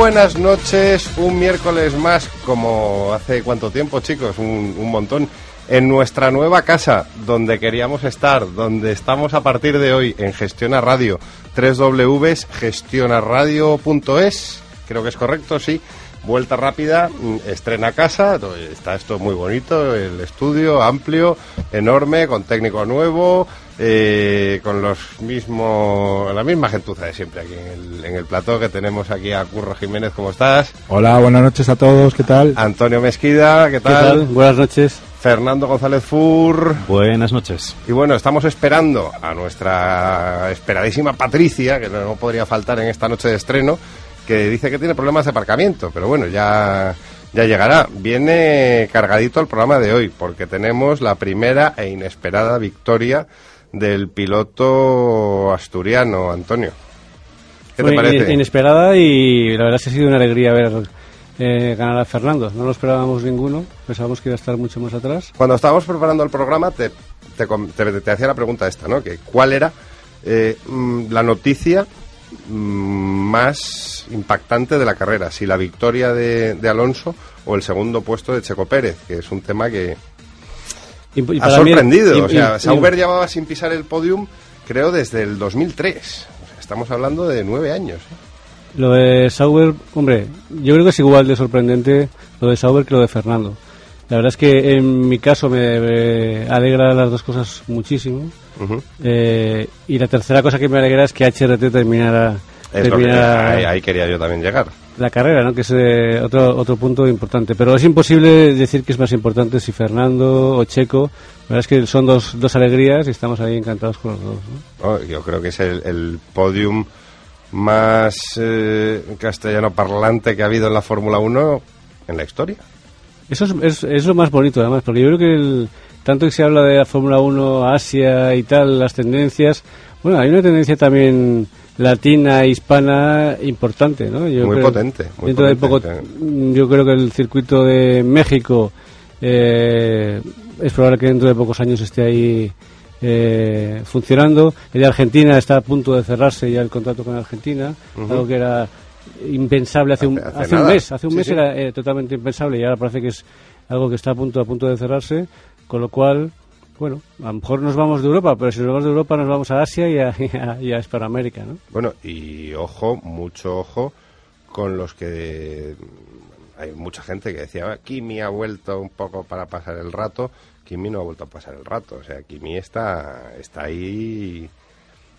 Buenas noches, un miércoles más, como hace cuánto tiempo, chicos, un, un, montón, en nuestra nueva casa, donde queríamos estar, donde estamos a partir de hoy, en Gestiona Radio, www.gestionaradio.es, creo que es correcto, sí, vuelta rápida, mm, estrena casa, está esto muy bonito, el estudio amplio, enorme, con técnico nuevo, eh, con los mismos, la misma gentuza de siempre aquí en el, en el plató que tenemos aquí a Curro Jiménez, ¿cómo estás? Hola, buenas noches a todos, ¿qué tal? Antonio Mesquida, ¿qué tal? ¿Qué tal? Buenas noches. Fernando González Fur. Buenas noches. Y bueno, estamos esperando a nuestra esperadísima Patricia, que no podría faltar en esta noche de estreno, que dice que tiene problemas de aparcamiento, pero bueno, ya, ya llegará. Viene cargadito el programa de hoy, porque tenemos la primera e inesperada victoria del piloto asturiano, Antonio. ¿Qué te parece? Inesperada y la verdad es que ha sido una alegría ver eh, ganar a Fernando. No lo esperábamos ninguno, pensábamos que iba a estar mucho más atrás. Cuando estábamos preparando el programa te, te, te, te hacía la pregunta esta, ¿no? Que ¿Cuál era eh, la noticia más impactante de la carrera? Si la victoria de, de Alonso o el segundo puesto de Checo Pérez, que es un tema que, y, y ha sorprendido. Mí, o sea, Sauber llevaba sin pisar el podium, creo, desde el 2003. O sea, estamos hablando de nueve años. ¿eh? Lo de Sauber, hombre, yo creo que es igual de sorprendente lo de Sauber que lo de Fernando. La verdad es que en mi caso me, me alegra las dos cosas muchísimo. Uh -huh. eh, y la tercera cosa que me alegra es que HRT terminara. Es terminara que, ahí, ahí, quería yo también llegar. La carrera, ¿no? que es eh, otro, otro punto importante. Pero es imposible decir que es más importante si Fernando o Checo. La verdad es que son dos, dos alegrías y estamos ahí encantados con los dos. ¿no? Oh, yo creo que es el, el podium más eh, castellano parlante que ha habido en la Fórmula 1 en la historia. Eso es, es, es, lo más bonito, además, porque yo creo que el, tanto que se habla de la Fórmula 1, Asia y tal, las tendencias, bueno, hay una tendencia también latina, hispana, importante, ¿no? Yo muy creo, potente. Muy dentro potente, de poco, yo creo que el circuito de México eh, es probable que dentro de pocos años esté ahí eh, funcionando. El de Argentina está a punto de cerrarse ya el contrato con Argentina, uh -huh. algo que era impensable hace, un, hace, hace un mes. Hace un sí, mes sí. era eh, totalmente impensable y ahora parece que es algo que está a punto, a punto de cerrarse, con lo cual, bueno, a lo mejor nos vamos de Europa, pero si nos vamos de Europa nos vamos a Asia y a, y a, a Hispanoamérica, ¿no? Bueno, y ojo, mucho ojo con los que hay mucha gente que decía, Kimi ha vuelto un poco para pasar el rato, Kimi no ha vuelto a pasar el rato, o sea, Kimi está, está ahí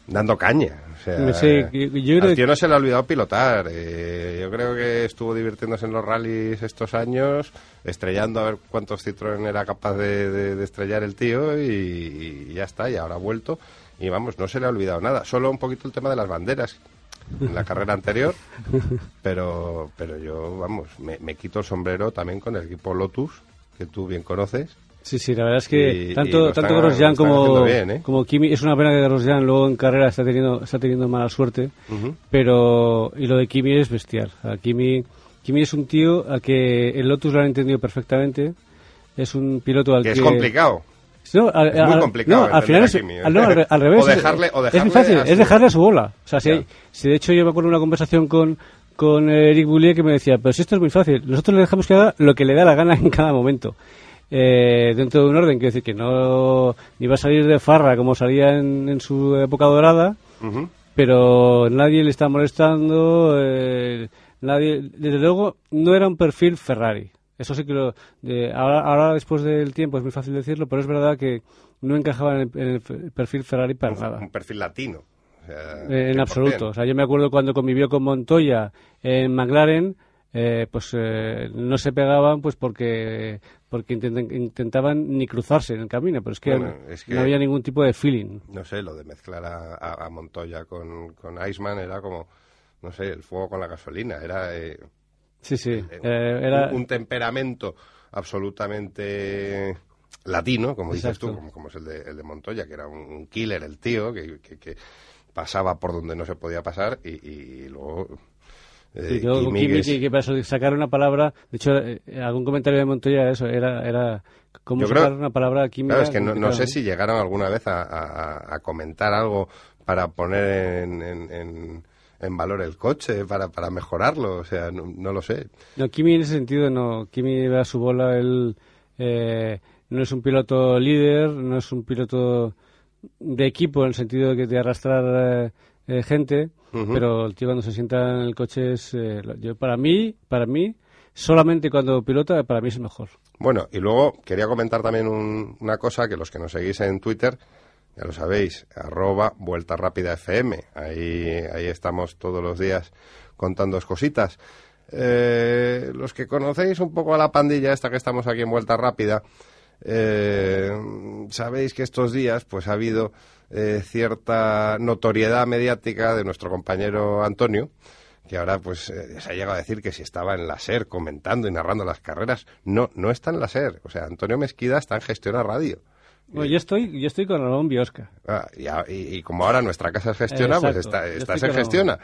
dando caña. O sea, sí, yo creo al tío no se le ha olvidado pilotar. Eh, yo creo que estuvo divirtiéndose en los rallies estos años, estrellando a ver cuántos Citroën era capaz de, de, de estrellar el tío y, y, ya está, y ahora ha vuelto. Y vamos, no se le ha olvidado nada. Solo un poquito el tema de las banderas en la carrera anterior, pero, pero yo, vamos, me, me quito el sombrero también con el equipo Lotus, que tú bien conoces. Sí, sí, la verdad es que y, tanto, y tanto Grosjean como, bien, ¿eh? como Kimi, es una pena que Grosjean luego en carrera está teniendo, está teniendo mala suerte, uh -huh. pero, y lo de Kimi es bestial. A Kimi, Kimi es un tío al que el Lotus lo han entendido perfectamente, es un piloto al que... que es complicado. No, al, es muy complicado. No, al final es, Kimi, ¿eh? al, no, al, al, revés. o dejarle, o dejarle es muy fácil, es dejarle a su bola. O sea, si, si de hecho yo me acuerdo una conversación con, con Eric Boulier que me decía, pero si esto es muy fácil, nosotros le dejamos que haga lo que le da la gana en cada momento eh, dentro de un orden, quiero decir que no ni va a salir de farra como salía en, en su época dorada, uh -huh. pero nadie le está molestando, eh, nadie, desde luego no era un perfil Ferrari. Eso sí que lo, de, ahora, ahora después del tiempo es muy fácil decirlo, pero es verdad que no encajaba en el, en el perfil Ferrari para un, nada. Un perfil latino. O sea, eh, en absoluto. O sea, yo me acuerdo cuando convivió con Montoya en McLaren, eh, pues eh, no se pegaban pues porque porque intent, intentaban ni cruzarse en el camino, pero es que, bueno, es que, no había ningún tipo de feeling. No sé, lo de mezclar a, a, a Montoya con, con, Iceman era como, no sé, el fuego con la gasolina, era... Eh, sí, sí, eh, era... Un, un, temperamento absolutamente latino, como dices tú, como, como, es el de, el de Montoya, que era un, un killer el tío, que, que, que, pasaba por donde no se podía pasar y, y luego eh, sí, yo, Kimi, Kimi que, que, para sacar una palabra, de hecho, eh, algún comentario de Montoya eso, era, era cómo sacar creo, una palabra Kimi. Claro, es que no, no sé si llegaron alguna vez a, a, a, comentar algo para poner en, en, en, en valor el coche para, para mejorarlo, o sea, no, lo sé. No, Kimi en ese sentido no. Kimi a su bola, él eh, no es un piloto líder, no es un piloto de equipo en el sentido de que de arrastrar eh, gente, pero el tío cuando se sienta en el coche es, yo, para mí, para mí, solamente cuando pilota, para mí es mejor. Bueno, y luego quería comentar también una cosa que los que nos seguís en Twitter, ya lo sabéis, arroba Vuelta Rápida FM. Ahí, ahí estamos todos los días contando cositas. Eh, los que conocéis un poco a la pandilla esta que estamos aquí en Vuelta Rápida, eh, sabéis que estos días pues ha habido eh, cierta notoriedad mediática de nuestro compañero Antonio, que ahora pues se ha llegado a decir que si estaba en la SER comentando y narrando las carreras, no, no está en la SER. O sea, Antonio Mezquida está en Gestión a Radio yo estoy, yo estoy con Ramón Biosca. Ah, y, como ahora nuestra casa gestiona, pues está, estás en gestiona.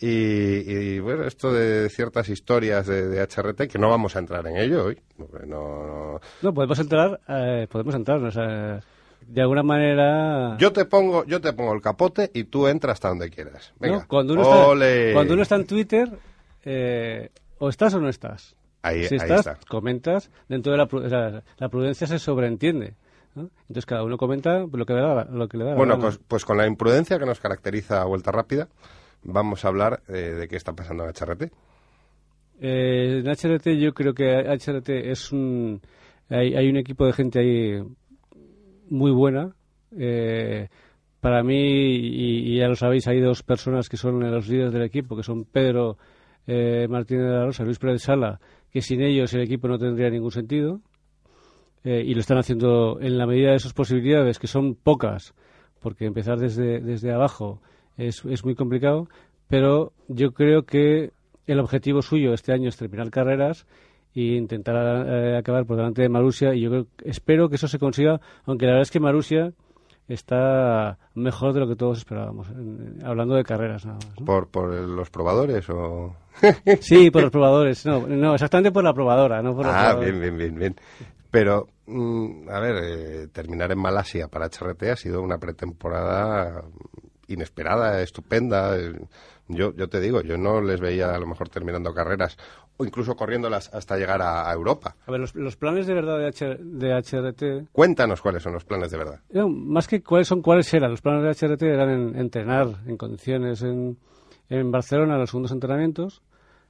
Y, bueno, esto de ciertas historias de, HRT, que no vamos a entrar en ello hoy. No, no... podemos entrar, eh, podemos entrar, de alguna manera... Yo te pongo yo te pongo el capote y tú entras hasta donde quieras. Venga, cuando, uno está, cuando uno está en Twitter, eh, o estás o no estás. Ahí, si estás, comentas, dentro de la, la prudencia se sobreentiende. Entonces cada uno comenta lo que le da. Lo que le da bueno, pues, pues, con la imprudencia que nos caracteriza a Vuelta Rápida, vamos a hablar eh, de qué está pasando en HRT. Eh, en HRT yo creo que HRT es un... Hay, un equipo de gente ahí muy buena. Eh, para mí, y, ya lo sabéis, hay dos personas que son los líderes del equipo, que son Pedro Martínez de la Rosa y Luis Pérez Sala, que sin ellos el equipo no tendría ningún sentido. Eh, y lo están haciendo en la medida de sus posibilidades, que son pocas, porque empezar desde, desde abajo es, es muy complicado, pero yo creo que el objetivo suyo este año es terminar carreras e intentar eh, acabar por delante de Marusia y yo espero que eso se consiga, aunque la verdad es que Marusia está mejor de lo que todos esperábamos, hablando de carreras nada más. ¿Por, ¿Por los probadores o...? sí, por los probadores, no, no, exactamente por la probadora, no por Ah, bien, bien, bien, bien. Pero, mm, a ver, eh, terminar en Malasia para HRT ha sido una pretemporada inesperada, estupenda. Yo, yo te digo, yo no les veía a lo mejor terminando carreras o incluso corriéndolas hasta llegar a, Europa. A ver, los, planes de verdad de, de, HRT... Cuéntanos cuáles son los planes de verdad. más que cuáles son, cuáles eran. Los planes de HRT eran entrenar en condiciones en, en Barcelona, en los segundos entrenamientos,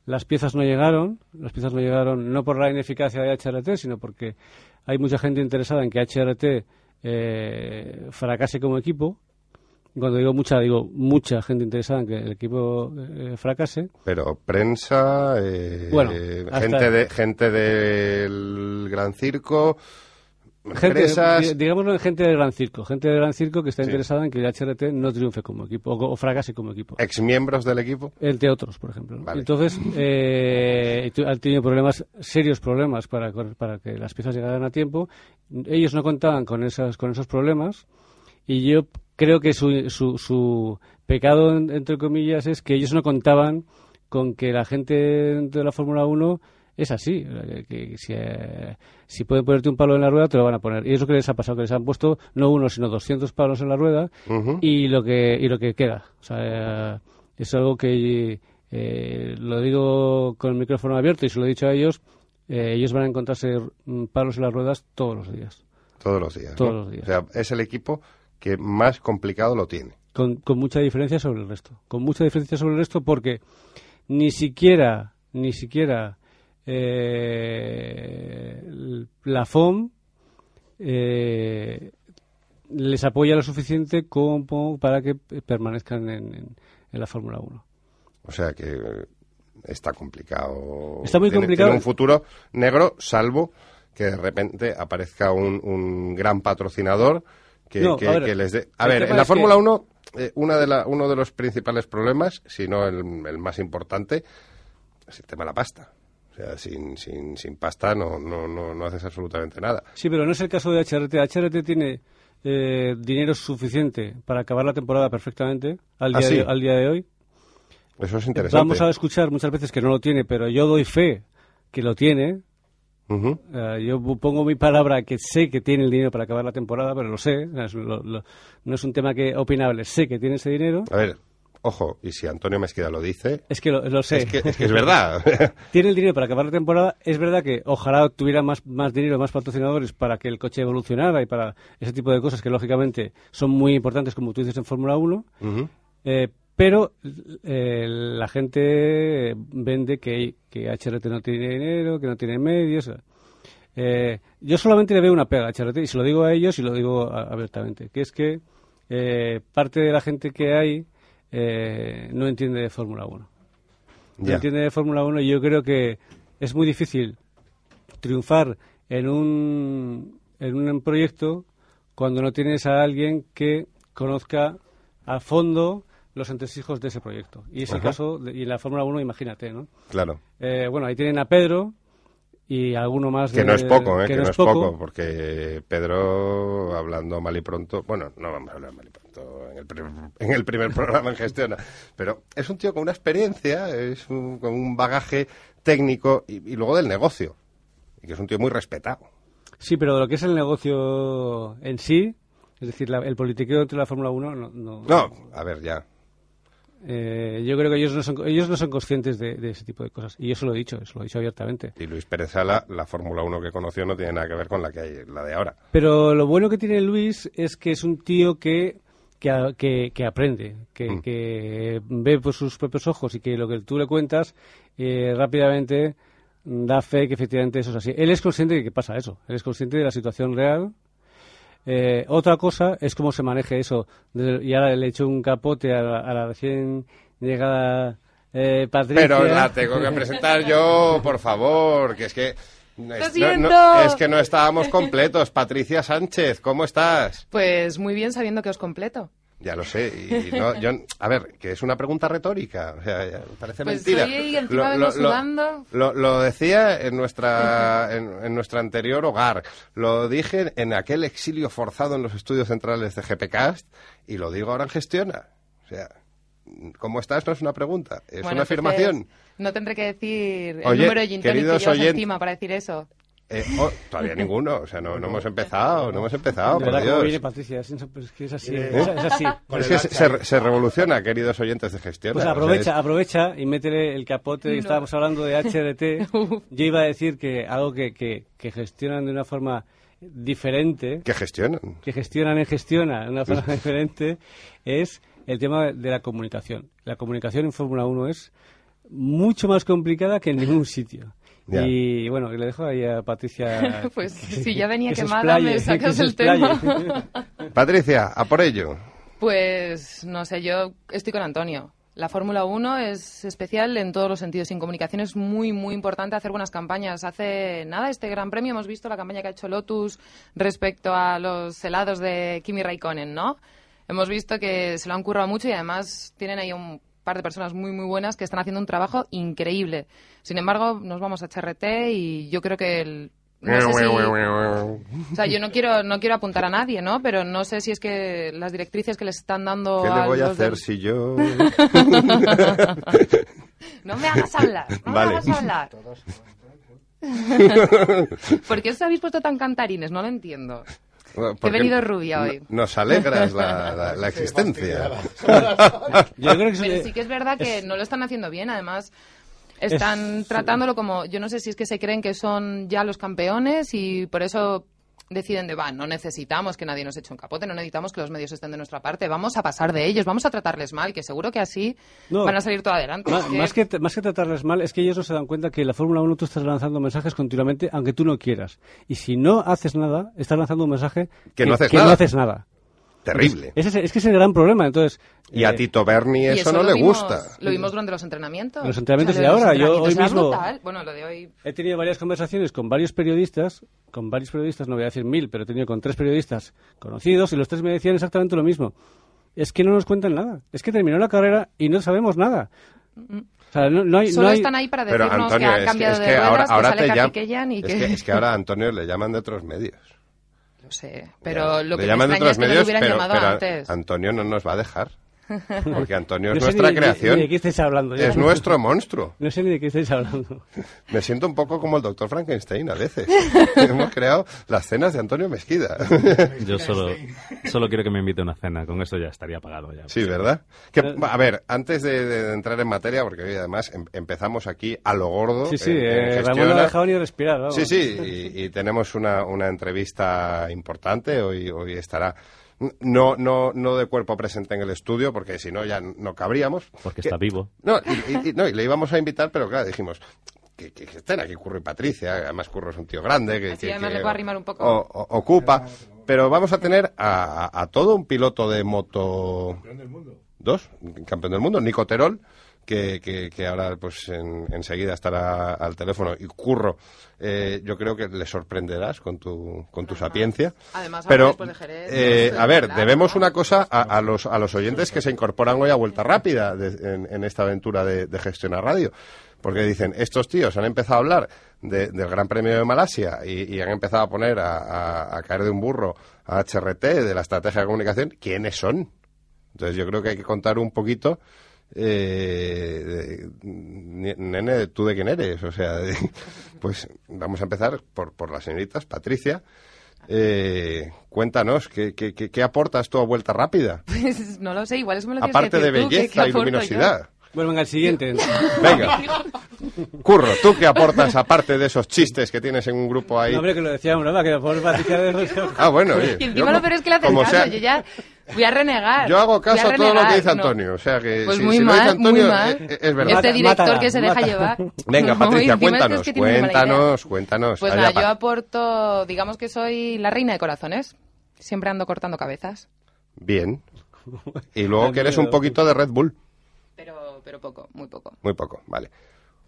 las piezas no llegaron, las piezas no llegaron no por la ineficacia de HRT, sino porque hay mucha gente interesada en que HRT eh, fracase como equipo. Cuando digo mucha, digo mucha gente interesada en que el equipo eh, fracase. Pero prensa, eh, gente, de, gente del Gran Circo, Gente, digámoslo gente del gran circo, gente del gran circo que está interesada en que el HRT no triunfe como equipo o, fracase como equipo. ¿Ex miembros del equipo? Entre otros, por ejemplo. Entonces, eh, han tenido problemas, serios problemas para, para que las piezas llegaran a tiempo. Ellos no contaban con, esas, con esos problemas y yo creo que su, su, su pecado, entre comillas, es que ellos no contaban con que la gente de la Fórmula 1 es así. Que, si, eh, si, pueden ponerte un palo en la rueda, te lo van a poner. Y eso que les ha pasado, que les han puesto no uno, sino 200 palos en la rueda y, lo que, y lo que queda. O sea, eh, es algo que eh, lo digo con el micrófono abierto y se lo he dicho a ellos. ellos van a encontrarse palos en las ruedas todos los días. Todos los días. Todos los días. O sea, es el equipo que más complicado lo tiene. Con, con mucha diferencia sobre el resto. Con mucha diferencia sobre el resto porque ni siquiera, ni siquiera eh, la FOM eh, les apoya lo suficiente como para que permanezcan en, la Fórmula 1. O sea que está complicado. Está muy complicado. un futuro negro, salvo que de repente aparezca un, gran patrocinador que, les dé. A ver, en la Fórmula 1, eh, una de la, uno de los principales problemas, si no el, el más importante, es el tema de la pasta. O sea, sin, sin, sin pasta no, no, no, haces absolutamente nada. Sí, pero no es el caso de HRT. HRT tiene eh, dinero suficiente para acabar la temporada perfectamente al ¿Ah, día, de, al día de hoy. Eso es interesante. Vamos a escuchar muchas veces que no lo tiene, pero yo doy fe que lo tiene. Eh, yo pongo mi palabra que sé que tiene el dinero para acabar la temporada, pero lo sé. no es un tema que opinable. Sé que tiene ese dinero. A ver, ojo, y si Antonio Mezquida lo dice, Es que lo, lo sé. es que, es que es verdad. Tiene el dinero para acabar la temporada. Es verdad que ojalá tuviera más, más dinero, más patrocinadores para que el coche evolucionara y para ese tipo de cosas que lógicamente son muy importantes, como tú dices en Fórmula 1. Ujú. Eh, pero eh, la gente vende que, que HRT no tiene dinero, que no tiene medios. Eh, yo solamente le veo una pega a HRT y se lo digo a ellos y lo digo a- abiertamente, que es que eh, parte de la gente que hay eh, no entiende de Fórmula 1. No entiende de Fórmula 1 y yo creo que es muy difícil triunfar en un, en un proyecto cuando no tienes a alguien que conozca a fondo los entresijos de ese proyecto. Y es el Ajá. caso, de- y la Fórmula 1, imagínate, ¿no? Claro. Eh, bueno, ahí tienen a Pedro y alguno más. Que de- no es poco, ¿eh? que Que, no es poco, porque Pedro, hablando mal y pronto, bueno, no vamos a hablar mal y pronto en el, primer, en el primer programa en Gestiona, pero es un tío con una experiencia, es un, con un bagaje técnico y, y luego del negocio, y que es un tío muy respetado. Sí, pero lo que es el negocio en sí, es decir, la- el politiqueo entre la Fórmula 1, no, no, No, a ver, ya. Eh, yo creo que ellos no son, ellos no son conscientes de, de ese tipo de cosas. Y se lo he dicho, se lo he dicho abiertamente. Y Luis Pérez Sala, la Fórmula 1 que conoció no tiene nada que ver con la que hay, la de ahora. Pero lo bueno que tiene Luis es que es un tío que, que- que aprende, que, Mm. que ve por sus propios ojos y que lo que tú le cuentas eh, rápidamente da fe que efectivamente eso es así. Él es consciente de que pasa eso, él es consciente de la situación real. Eh, otra cosa es cómo se maneje eso. Desde- y ahora le echo un capote a la, a la recién llegada eh, Patricia. Pero la tengo que presentar yo, por favor, que es que... es- no- es que no estábamos completos. Patricia Sánchez, ¿cómo estás? Pues muy bien sabiendo que os completo. Ya lo sé. Y no, yo, a ver, que es una pregunta retórica. O sea, parece Pues mentira. encima vengo sudando. Lo, lo decía en, nuestra, en, en nuestro anterior hogar. Lo dije en aquel exilio forzado en los estudios centrales de GPCast. Y lo digo ahora en Gestiona. O sea, ¿cómo estás? No es una pregunta, es Bueno, una afirmación. No tendré que decir el Oye, número de gin que encima para decir eso. Eh, oh, todavía ninguno. O sea, no, no hemos empezado. No hemos empezado, De por verdad, Dios. viene Patricia, es, es que es así. ¿Eh? Es, es así. Es que se, revoluciona, queridos oyentes de Gestiona. Pues O sea, aprovecha, es- aprovecha y métele el capote. No. Estábamos hablando de HRT. Yo iba a decir que algo que, que, que gestionan de una forma diferente, que gestionan. que gestionan en gestiona de una forma diferente, es el tema de la comunicación. La comunicación en Fórmula 1 es mucho más complicada que en ningún sitio. Ya. Y bueno, le dejo ahí a Patricia. Pues que- si ya venía que quemada, me sacas el tema. Patricia, a por ello. Pues no sé, yo estoy con Antonio. La Fórmula 1 es especial en todos los sentidos. Sin comunicación es muy, muy importante hacer buenas campañas. Hace nada, este Gran Premio, hemos visto la campaña que ha hecho Lotus respecto a los helados de Kimi Raikkonen, ¿no? Hemos visto que se lo han currado mucho y además tienen ahí un par de personas muy, muy buenas que están haciendo un trabajo increíble. Sin embargo, nos vamos a HRT y yo creo que el... No sé si- O sea, yo no quiero, no quiero apuntar a nadie, ¿no? Pero no sé si es que las directrices que les están dando ¿Qué le a voy a hacer del- si yo...? No me hagas hablar, no Vale. me hagas hablar. ¿Por qué os habéis puesto tan cantarines? No lo entiendo. Porque He venido rubia hoy. Nos alegras la, la- la existencia. Yo creo que Pero es- sí que es verdad que no lo están haciendo bien, además están Es- tratándolo como, yo no sé si es que se creen que son ya los campeones y por eso deciden de, va, no necesitamos que nadie nos eche un capote, no necesitamos que los medios estén de nuestra parte, vamos a pasar de ellos, vamos a tratarles mal, que seguro que así No. van a salir todo adelante. Más, que, más que tratarles mal, es que ellos no se dan cuenta que en la Fórmula 1 tú estás lanzando mensajes continuamente, aunque tú no quieras. Y si no haces nada, estás lanzando un mensaje Que no haces que nada. no haces nada. Terrible. Ese es, es que es el gran problema. Entonces, Y a eh, Tito Berni eso, no le vimos- gusta. Lo vimos durante los entrenamientos. Los entrenamientos de ahora, yo hoy mismo- brutal. Bueno, lo de hoy... he tenido varias conversaciones con varios periodistas, con varios periodistas, no voy a decir mil, pero he tenido con tres periodistas conocidos y los tres me decían exactamente lo mismo. Es que no nos cuentan nada. Es que terminó la carrera y no sabemos nada. O sea, no, no hay, Solo no hay- están ahí para Pero decirnos Antonio, que han es que, cambiado es de que ruedas, ahora, ahora que sale te y que, es que ahora a Antonio le llaman de otros medios. Sé, pero lo que me llaman de extraña otros es que medios, lo hubieran pero, llamado pero antes. Antonio no nos va a dejar. Porque Antonio es No sé nuestra ni de- creación. ni de qué estáis hablando. ya. Es nuestro monstruo. No sé ni de qué estáis hablando. Me siento un poco como el doctor Frankenstein a veces. Hemos creado las cenas de Antonio Mesquida. Yo solo, solo quiero que me invite a una cena. Con esto ya estaría pagado ya. Sí, ¿verdad? Que, a ver, antes de, de entrar en materia, porque hoy además em- empezamos aquí a lo gordo. Sí, sí, en- en eh, Ramón no ha dejado ni respirar. vamos. Sí, sí, y, y tenemos una, una entrevista importante. Hoy, hoy estará. No, no, no de cuerpo presente en el estudio, porque si no ya no cabríamos. Porque Que- está vivo. No, y, y- y- no, y le íbamos a invitar, pero claro, dijimos que, que- que estén aquí Curro y Patricia. Además, Curro es un tío grande. Que, Así que- además que le puedo arrimar un poco. o- o- ocupa. Pero vamos a tener a, a- a todo un piloto de moto. Dos, campeón del mundo, Nico Terol, que, que, que ahora pues en- enseguida estará al teléfono. Y Curro, eh, yo creo que le sorprenderás con tu, con tu sapiencia. Además, ahora Pero, después de Jerez, eh, a ver, hablar, debemos ¿no? una cosa a, a los, a los oyentes que se incorporan hoy a Vuelta Rápida de- en, en esta aventura de, de Gestiona Radio. Porque dicen, estos tíos han empezado a hablar de- del Gran Premio de Malasia y, y han empezado a poner a, a- a caer de un burro a HRT, de la estrategia de comunicación. ¿Quiénes son? Entonces yo creo que hay que contar un poquito, eh, nene, ¿tú de quién eres? O sea, de- pues vamos a empezar por, por las señoritas. Patricia, eh, cuéntanos, ¿qué, qué, qué- qué aportas tú a Vuelta Rápida? Pues no lo sé, igual eso me lo Aparte que de tú, ¿qué- belleza qué y aporto yo? luminosidad. Bueno, venga, el siguiente. Venga. Curro, ¿tú qué aportas aparte de esos chistes que tienes en un grupo ahí? No, hombre, que lo decía broma, que por Patricia de Ah, bueno, oye. Y encima yo lo peor es que le haces como caso, sea- yo ya voy a renegar. Yo hago caso a todo lo renegar, que dice no. Antonio, o sea que Pues si, muy si lo dice mal, Antonio muy mal. eh, es, verdad. Este director mátala, que se deja mátala. llevar. Venga, No, Patricia, encima es que cuéntanos, es que cuéntanos, cuéntanos. Pues nada, yo aporto, digamos que soy la reina de corazones. Siempre ando cortando cabezas, Bien. Y luego que eres un poquito de Red Bull. pero, pero poco, muy poco. Muy poco, vale.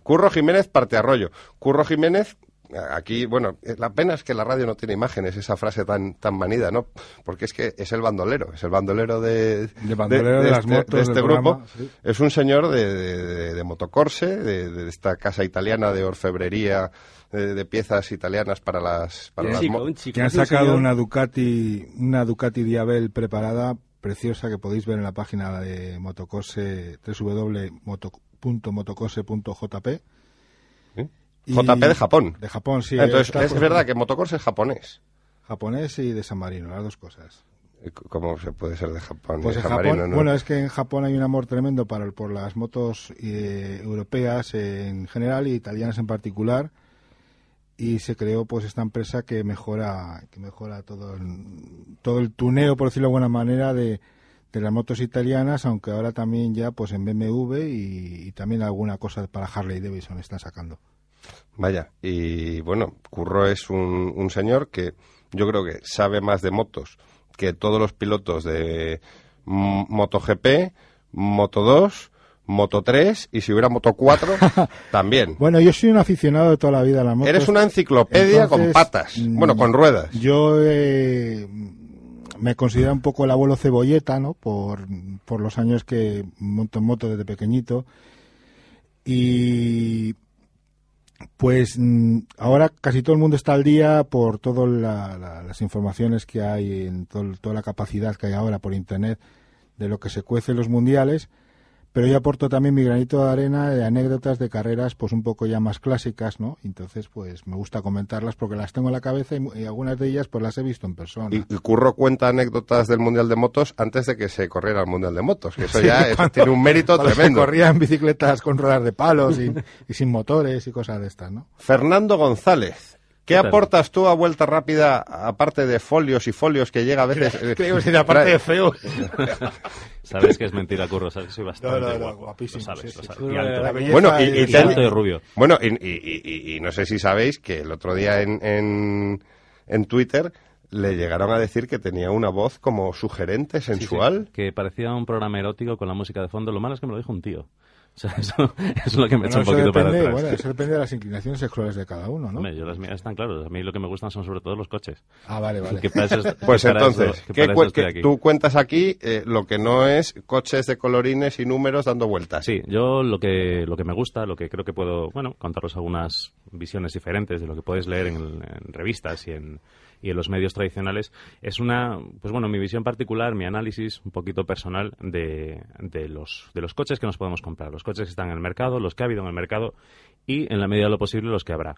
Curro Jiménez, parte arroyo. Curro Jiménez, aquí, bueno, eh, la pena es que la radio no tiene imágenes, esa frase tan, tan manida, ¿no? Porque es que es el bandolero, es el bandolero de, De bandolero de las este, motos de este grupo. programa, sí. Es un señor de, de, de- de motocorse, de, de esta casa italiana de orfebrería, de, de piezas italianas para las, para las chico, chico. Que un sacado una Ducati, una Ducati Diabel preparada, preciosa, que podéis ver en la página de Motocose, www.motocose.jp. ¿Sí? Y- JP de Japón. De Japón, sí. Entonces, es por- verdad que motocorse es japonés. Japonés y de San Marino, las dos cosas. ¿Cómo se puede ser de Japón? Pues de San Japón, Marino, no? bueno, es que en Japón hay un amor tremendo para, por las motos eh, europeas en general y italianas en particular y se creó pues esta empresa que mejora que mejora todo el, todo el tuneo por decirlo de alguna manera de, de las motos italianas aunque ahora también ya pues en BMW y, y también alguna cosa para Harley Davidson están sacando Vaya, y bueno, Curro es un, un señor que yo creo que sabe más de motos que todos los pilotos de MotoGP, Moto 2, Moto 3 y si hubiera Moto 4 también. bueno yo soy un aficionado de toda la vida a las motos Eres una enciclopedia con patas, mm, bueno, con ruedas. Yo eh, me considero un poco el abuelo cebolleta, ¿no? Por, por los años que monto en moto desde pequeñito. Y pues mm, ahora casi todo el mundo está al día por todas las informaciones que hay, en todo- toda la capacidad que hay ahora por Internet de lo que se cuece los mundiales. Pero yo aporto también mi granito de arena de anécdotas de carreras pues un poco ya más clásicas, ¿no? Entonces pues me gusta comentarlas porque las tengo en la cabeza y, mu- y algunas de ellas pues las he visto en persona. Y, y Curro cuenta anécdotas del Mundial de Motos antes de que se corriera el Mundial de Motos, que eso ya es- tiene un mérito se tremendo. corría en bicicletas con ruedas de palos y, y sin motores y cosas de estas, ¿no? Fernando González, ¿qué aportas tú a Vuelta Rápida, aparte de folios y folios que llega a veces? eh, Creo que aparte de feo. Sabes que es mentira, Curro. Sabes que soy bastante No, no, no, guapo. guapísimo, Lo sabes, sí, lo sí. sabes. Y alto. Bueno, y, y Y te- alto y rubio. Bueno, y, y- y- y no sé si sabéis que el otro día en, en, en Twitter le llegaron a decir que tenía una voz como sugerente, Sí, sí, sensual. que parecía un programa erótico con la música de fondo. Lo malo es que me lo dijo un tío. O sea, eso, eso es lo que me echa un poquito para depende, atrás. bueno, eso depende de las inclinaciones sexuales de cada uno, ¿no? Hombre, yo las mías están claras. A mí lo que me gustan son sobre todo los coches. Ah, vale, vale. Que para eso Pues que para entonces, eso- que ¿qué para eso aquí. tú cuentas aquí eh, lo que no es coches de colorines y números dando vueltas. Sí, yo lo que, lo que me gusta, lo que creo que puedo, bueno, contaros algunas visiones diferentes de lo que podéis leer en, en revistas y en, y en los medios tradicionales, es una, pues bueno, mi visión particular, mi análisis un poquito personal de, de, los, de los coches que nos podemos comprar, los coches que están en el mercado, los que ha habido en el mercado y, en la medida de lo posible, los que habrá.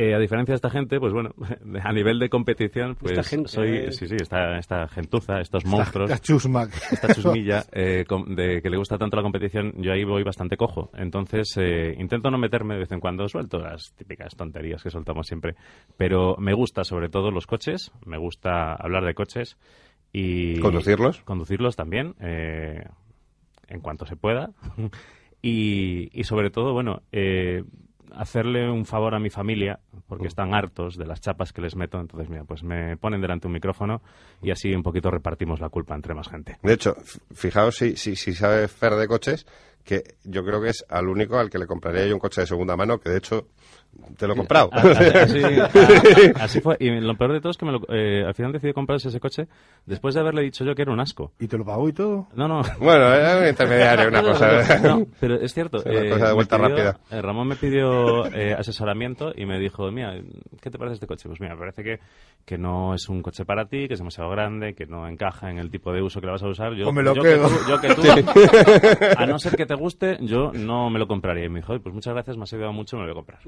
Eh, a diferencia de esta gente, pues bueno, a nivel de competición, pues Esta gente, soy, eh. sí, sí, esta, esta gentuza, estos monstruos, La chusma. esta chusmilla eh, de que le gusta tanto la competición, yo ahí voy bastante cojo. Entonces, eh, intento no meterme de vez en cuando, suelto las típicas tonterías que soltamos siempre. Pero me gusta sobre todo los coches, me gusta hablar de coches y... ¿Conducirlos? Conducirlos también, eh, en cuanto se pueda. y, y sobre todo, bueno, eh, hacerle un favor a mi familia, porque están hartos de las chapas que les meto. Entonces, mira, pues me ponen delante un micrófono y así un poquito repartimos la culpa entre más gente. De hecho, fijaos si, si, si sabe Fer de coches, que yo creo que es al único al que le compraría yo un coche de segunda mano, que de hecho te lo he comprado. A- a- Así, a- así fue. Y lo peor de todo es que me lo- eh, al final decidí comprarse ese coche después de haberle dicho yo que era un asco. ¿Y te lo pagó y todo? No, no. bueno, era un intermediario, una cosa. No, pero es cierto. Es una cosa de me vuelta pidió- rápida. eh, Ramón me pidió eh, asesoramiento y me dijo, mira, ¿qué te parece este coche? Pues mira, me parece que, que no es un coche para ti, que es demasiado grande, que no encaja en el tipo de uso que le vas a usar. Yo, O me lo yo quedo. Que tú, yo que tú, a no ser que te guste, yo no me lo compraría. Y me dijo, "Oye, pues muchas gracias, me has ayudado mucho, me lo voy a comprar.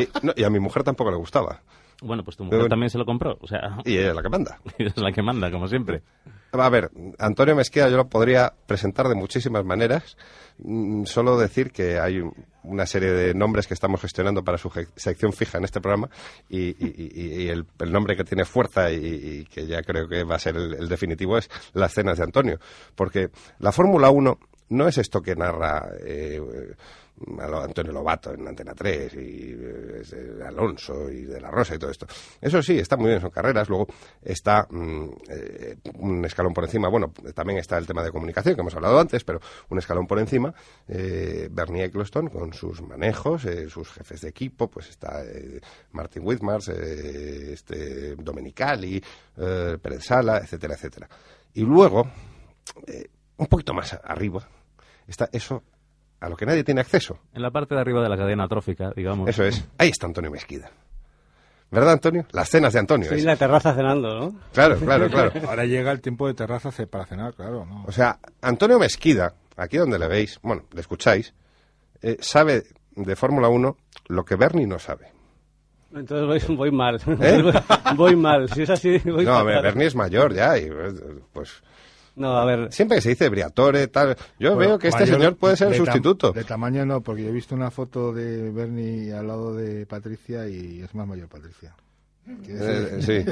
Y, no, y a mi mujer tampoco le gustaba. Bueno, pues tu mujer también se lo compró. O sea, Y ella es la que manda. es la que manda, como siempre. A ver, Antonio Mesquida yo lo podría presentar de muchísimas maneras. Mm, Solo decir que hay un- una serie de nombres que estamos gestionando para su sección fija en este programa y, y- y- y el, el nombre que tiene fuerza y, que ya creo que va a ser el, el definitivo es Las cenas de Antonio. Porque la Fórmula 1 no es esto que narra eh, Antonio Lobato en Antena 3 y eh, de Alonso y de La Rosa y todo esto. Eso sí, está muy bien, son carreras. Luego está mm, eh, un escalón por encima. Bueno, también está el tema de comunicación que hemos hablado antes, pero un escalón por encima. Eh, Bernie Eccleston con sus manejos, eh, sus jefes de equipo, pues está eh, Martin Whitmars, eh, este Domenicali, eh, Pérez Sala, etcétera, etcétera. Y luego, eh, un poquito más arriba, está eso a lo que nadie tiene acceso. En la parte de arriba de la cadena trófica, digamos. Eso es. Ahí está Antonio Mesquida. ¿Verdad, Antonio? Las cenas de Antonio. Estoy es. en la terraza cenando, ¿no? Claro, claro, claro. Ahora llega el tiempo de terraza para cenar, claro. ¿no? O sea, Antonio Mesquida, aquí donde le veis, bueno, le escucháis, eh, sabe de Fórmula 1 lo que Bernie no sabe. Entonces voy, voy mal. ¿Eh? voy mal. Si es así, voy No, fatal. Bernie es mayor ya y eh, pues No, a ver. siempre que se dice Briatore, tal, yo Bueno, veo que este señor puede ser el de sustituto. De tamaño no, porque yo he visto una foto de Bernie al lado de Patricia y es más mayor Patricia. Eh, sí.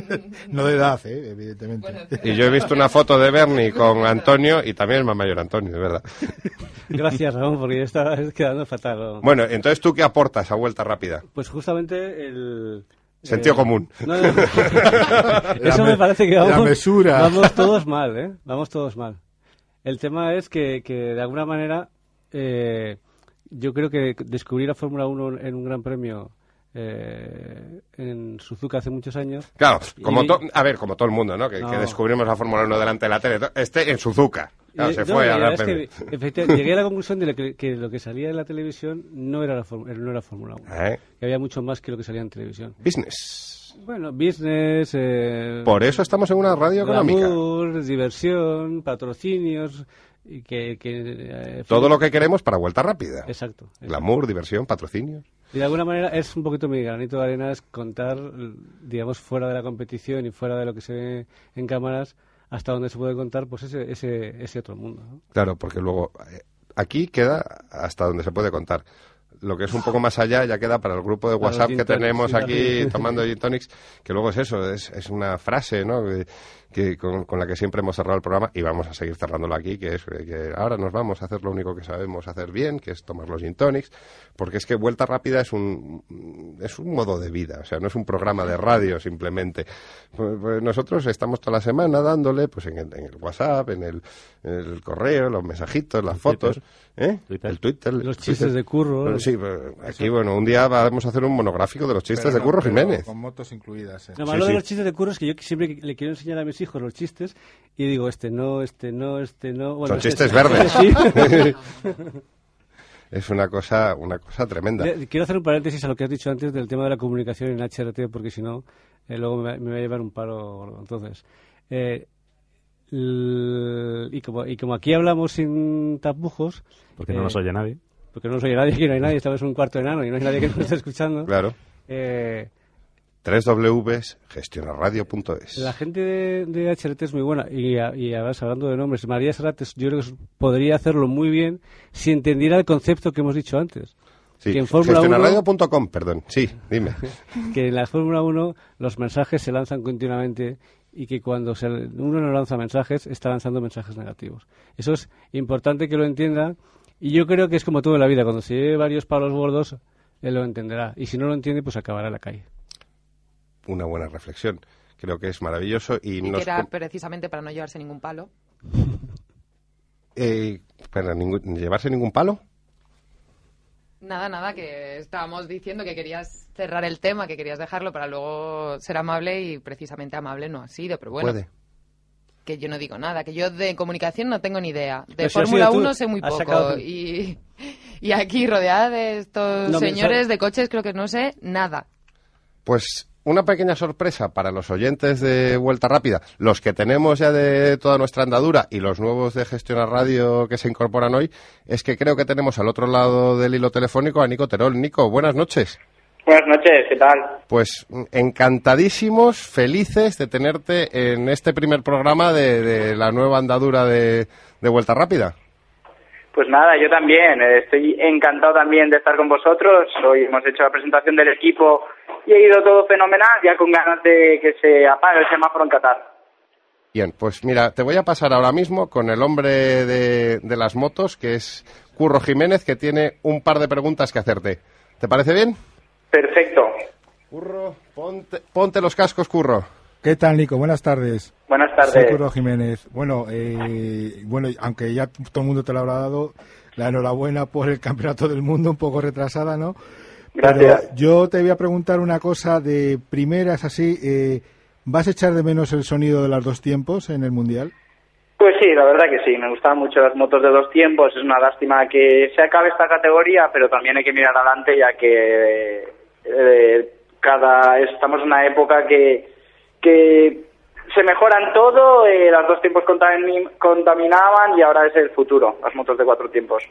No de edad, eh, evidentemente. Y yo he visto una foto de Bernie con Antonio y también es más mayor Antonio, es verdad. Gracias, Ramón, porque ya estaba quedando fatal. ¿no? Bueno, entonces tú qué aportas a vuelta rápida? Pues justamente el... Sentido eh, común. no, no, no. Eso me- me parece que la vamos, mesura. vamos todos mal, ¿eh? Vamos todos mal. El tema es que, que de alguna manera, eh, yo creo que descubrir la Fórmula 1 en un gran premio eh, en Suzuka hace muchos años. Claro, como Y- to- a ver, como todo el mundo, ¿no? Que, No. que descubrimos la Fórmula 1 delante de la tele. Este en Suzuka. Claro, se fue a es que, efectivamente, llegué a la conclusión de lo que, que lo que salía en la televisión no era la, no era Fórmula 1. ¿Eh? Que había mucho más que lo que salía en televisión. Business. Bueno, business. Eh, Por eso estamos en una radio económica. glamour, diversión, patrocinios. Y que, que, eh, Todo lo que queremos para vuelta rápida. Exacto. exacto. Glamour, diversión, patrocinios. Y de alguna manera es un poquito mi granito de arena, es contar, digamos, fuera de la competición y fuera de lo que se ve en cámaras, hasta donde se puede contar pues ese, ese, ese otro mundo. ¿no? Claro, porque luego eh, aquí queda hasta donde se puede contar. Lo que es un poco más allá ya queda para el grupo de WhatsApp que tenemos aquí tomando gin tonics, que luego es eso, es, es una frase, ¿no? Que, con, con la que siempre hemos cerrado el programa y vamos a seguir cerrándolo aquí, que es eh, que ahora nos vamos a hacer lo único que sabemos hacer bien, que es tomar los gin tonics, porque es que Vuelta Rápida es un, es un modo de vida, o sea, no es un programa de radio simplemente. Pues, pues nosotros estamos toda la semana dándole, pues en el, en el WhatsApp, en el, en el correo, los mensajitos, las fotos, ¿eh? Twitter. El Twitter. Los Twitter. chistes de curro. Bueno, sí, pues, aquí, bueno, un día vamos a hacer un monográfico de los chistes Pero de no, Curro Jiménez. Con motos incluidas. eh. Lo Sí, malo sí. de los chistes de curro es que yo siempre le quiero enseñar a mis hijos los chistes y digo, este no, este no, este no. Bueno, Son este- chistes este verdes. sí. es una cosa, una cosa tremenda. Quiero hacer un paréntesis a lo que has dicho antes del tema de la comunicación en HRT, porque si no, eh, luego me, va a llevar un paro. Entonces, eh, y, como, y como aquí hablamos sin tapujos. Porque no nos oye nadie. Porque no nos oye nadie, aquí no hay nadie, estamos en un cuarto enano y no hay nadie que nos esté escuchando. Claro. Eh, www.gestionarradio.es La gente de, de, HRT es muy buena y, y además hablando de nombres, María Serrates yo creo que podría hacerlo muy bien si entendiera el concepto que hemos dicho antes. Sí, gestionarradio.com, perdón. Sí, dime. que en la Fórmula 1 los mensajes se lanzan continuamente y que cuando uno no lanza mensajes está lanzando mensajes negativos. Eso es importante que lo entienda y yo creo que es como todo en la vida. Cuando se lleve varios palos gordos, él lo entenderá. Y si no lo entiende, pues acabará en la calle una buena reflexión. Creo que es maravilloso. Y, que era precisamente para no llevarse ningún palo. Eh, ¿Para llevarse ningún palo? Nada, nada, que estábamos diciendo que querías cerrar el tema, que querías dejarlo para luego ser amable y precisamente amable no ha sido, pero bueno. Puede. Que yo no digo nada, que yo de comunicación no tengo ni idea. De Fórmula 1 sé muy poco. Y, y, aquí rodeada de estos señores de coches creo que no sé nada. Pues una pequeña sorpresa para los oyentes de Vuelta Rápida, los que tenemos ya de toda nuestra andadura y los nuevos de Gestionar Radio que se incorporan hoy, es que creo que tenemos al otro lado del hilo telefónico a Nico Terol. Nico, buenas noches. Buenas noches, ¿qué tal? Pues encantadísimos, felices de tenerte en este primer programa de, la nueva andadura de, de Vuelta Rápida. Pues nada, yo también. Estoy encantado también de estar con vosotros. Hoy hemos hecho la presentación del equipo y ha ido todo fenomenal, ya con ganas de que se apague el semáforo en Qatar. Bien, pues mira, te voy a pasar ahora mismo con el hombre de, de las motos, que es Curro Jiménez, que tiene un par de preguntas que hacerte. ¿Te parece bien? Perfecto. Curro, ponte, ponte los cascos, Curro. ¿Qué tal, Nico? Buenas tardes. Buenas tardes. Soy Curro Jiménez. Bueno, eh, bueno, aunque ya todo el mundo te lo habrá dado, la enhorabuena por el Campeonato del Mundo, un poco retrasada, ¿no? Gracias. yo te voy a preguntar una cosa de primeras así. Eh, ¿Vas a echar de menos el sonido de los dos tiempos en el Mundial? Pues sí, la verdad que sí. Me gustan mucho las motos de dos tiempos. Es una lástima que se acabe esta categoría, pero también hay que mirar adelante ya que eh, cada estamos en una época que, que se mejoran todo. Eh, las dos tiempos contaminaban y ahora es el futuro, las motos de cuatro tiempos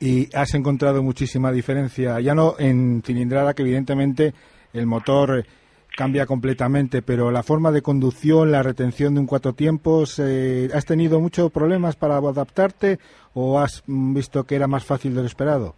y has encontrado muchísima diferencia, ya no en cilindrada, que evidentemente el motor cambia completamente, pero la forma de conducción, la retención de un cuatro tiempos, ¿has tenido muchos problemas para adaptarte o has visto que era más fácil de lo esperado?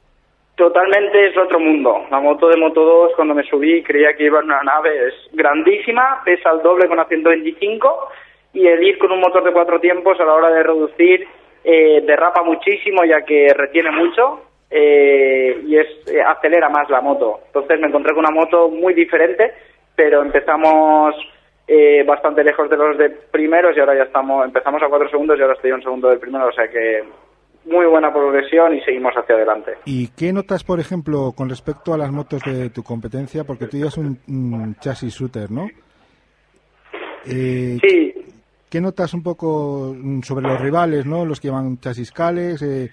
Totalmente es otro mundo. La moto de Moto 2, cuando me subí, creía que iba en una nave, es grandísima, pesa el doble con la 125 y el ir con un motor de cuatro tiempos a la hora de reducir eh, derrapa muchísimo ya que retiene mucho eh, y es eh, acelera más la moto. Entonces me encontré con una moto muy diferente, pero empezamos bastante lejos de los de primeros y ahora ya estamos, empezamos a cuatro segundos y ahora estoy un segundo del primero, o sea que muy buena progresión y seguimos hacia adelante. ¿Y qué notas, por ejemplo, con respecto a las motos de tu competencia? Porque tú llevas un, un chasis shooter, ¿no? sí. ¿Qué notas un poco mm, sobre los rivales, ¿no? los que llevan chasis cales eh,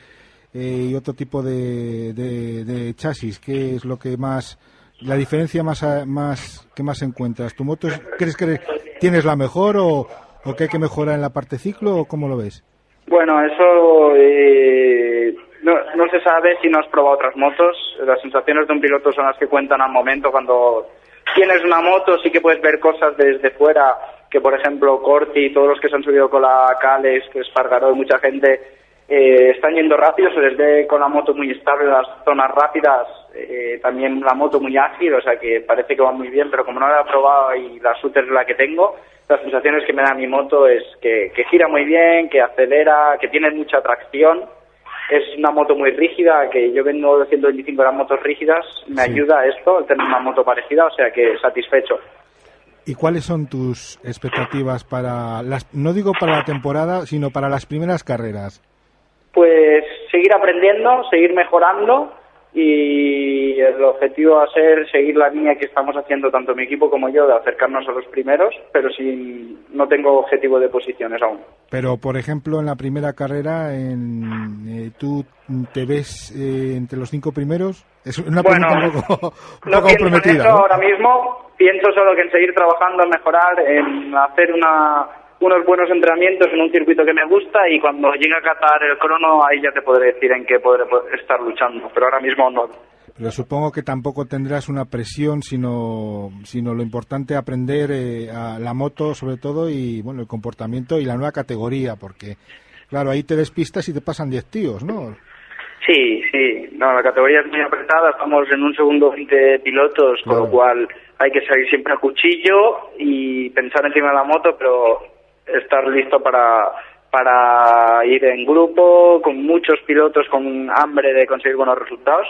eh, y otro tipo de, de, chasis? ¿Qué es lo que más, la diferencia más, más que más encuentras? ¿Tu moto crees que tienes la mejor o, o que hay que mejorar en la parte ciclo o cómo lo ves? Bueno, eso eh, no se sabe si no has probado otras motos. Las sensaciones de un piloto son las que cuentan al momento. Cuando tienes una moto sí que puedes ver cosas desde fuera que por ejemplo Corti y todos los que se han subido con la Cales, que es Fargaró y mucha gente, eh, están yendo rápido, se les ve con la moto muy estable en las zonas rápidas, eh, también la moto muy ágil, o sea que parece que va muy bien, pero como no la he probado y la shooter es la que tengo, las sensaciones que me da mi moto es que, que gira muy bien, que acelera, que tiene mucha tracción. Es una moto muy rígida, que yo vengo de 125 de las motos rígidas, me ayuda esto, el tener una moto parecida, o sea que satisfecho. ¿Y cuáles son tus expectativas para las, no digo para la temporada, sino para las primeras carreras? Pues seguir aprendiendo, seguir mejorando y el objetivo va a ser seguir la línea que estamos haciendo tanto mi equipo como yo de acercarnos a los primeros, pero sin no tengo objetivo de posiciones aún. Pero, por ejemplo, en la primera carrera, en, eh, ¿tú te ves eh, entre los cinco primeros? Es una Bueno, pregunta un poco, un No poco comprometida. ahora mismo, pienso solo que en seguir trabajando, en mejorar, en hacer una, unos buenos entrenamientos en un circuito que me gusta y cuando llegue a catar el crono ahí ya te podré decir en qué podré po- estar luchando, pero ahora mismo no. Pero supongo que tampoco tendrás una presión, sino, sino lo importante aprender eh, a la moto, sobre todo, y bueno, el comportamiento y la nueva categoría, porque, claro, ahí te despistas y te pasan 10 tíos, ¿no? Sí, sí, no, la categoría es muy apretada, estamos en un segundo 20 pilotos, con lo cual hay que salir siempre a cuchillo y pensar encima de la moto, pero estar listo para, para ir en grupo, con muchos pilotos con hambre de conseguir buenos resultados.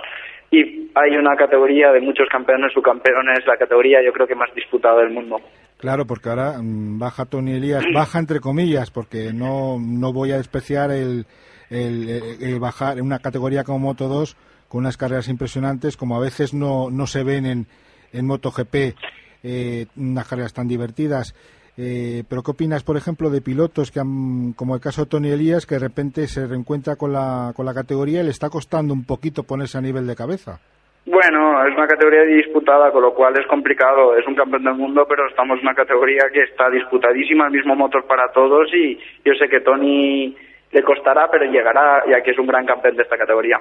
Y hay una categoría de muchos campeones, subcampeones, la categoría yo creo que más disputada del mundo. Claro, porque ahora mm, baja Tony Elías, baja entre comillas, porque no, no voy a despreciar el, el, el- el bajar en una categoría como Moto 2 con unas carreras impresionantes, como a veces no, no se ven en, en MotoGP, eh, unas carreras tan divertidas. Eh, pero ¿qué opinas, por ejemplo, de pilotos que han, como el caso de Tony Elías, que de repente se reencuentra con la, con la categoría y le está costando un poquito ponerse a nivel de cabeza? Bueno, es una categoría disputada, con lo cual es complicado. Es un campeón del mundo, pero estamos en una categoría que está disputadísima, el mismo motor para todos y yo sé que Tony le costará, pero llegará, ya que es un gran campeón de esta categoría.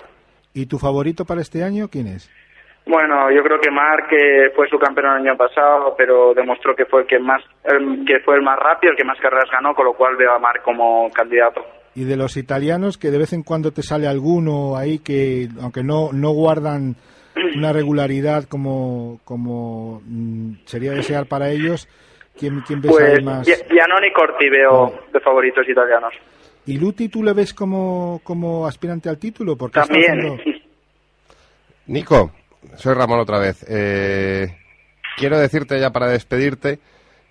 ¿Y tu favorito para este año quién es? Bueno, yo creo que Marc que fue su campeón el año pasado, pero demostró que fue el que más, el, que fue el más rápido, el que más carreras ganó, con lo cual veo a Marc como candidato. Y de los italianos, que de vez en cuando te sale alguno ahí que, aunque no, no guardan una regularidad como, como mm, sería desear para ellos, ¿quién, quién ves Pues más? Gia- Giannone y Corti veo Oh. de favoritos italianos. ¿Y Luti tú le ves como, como aspirante al título? Porque está También. haciendo- Nico, soy Ramón otra vez. Eh, quiero decirte ya para despedirte,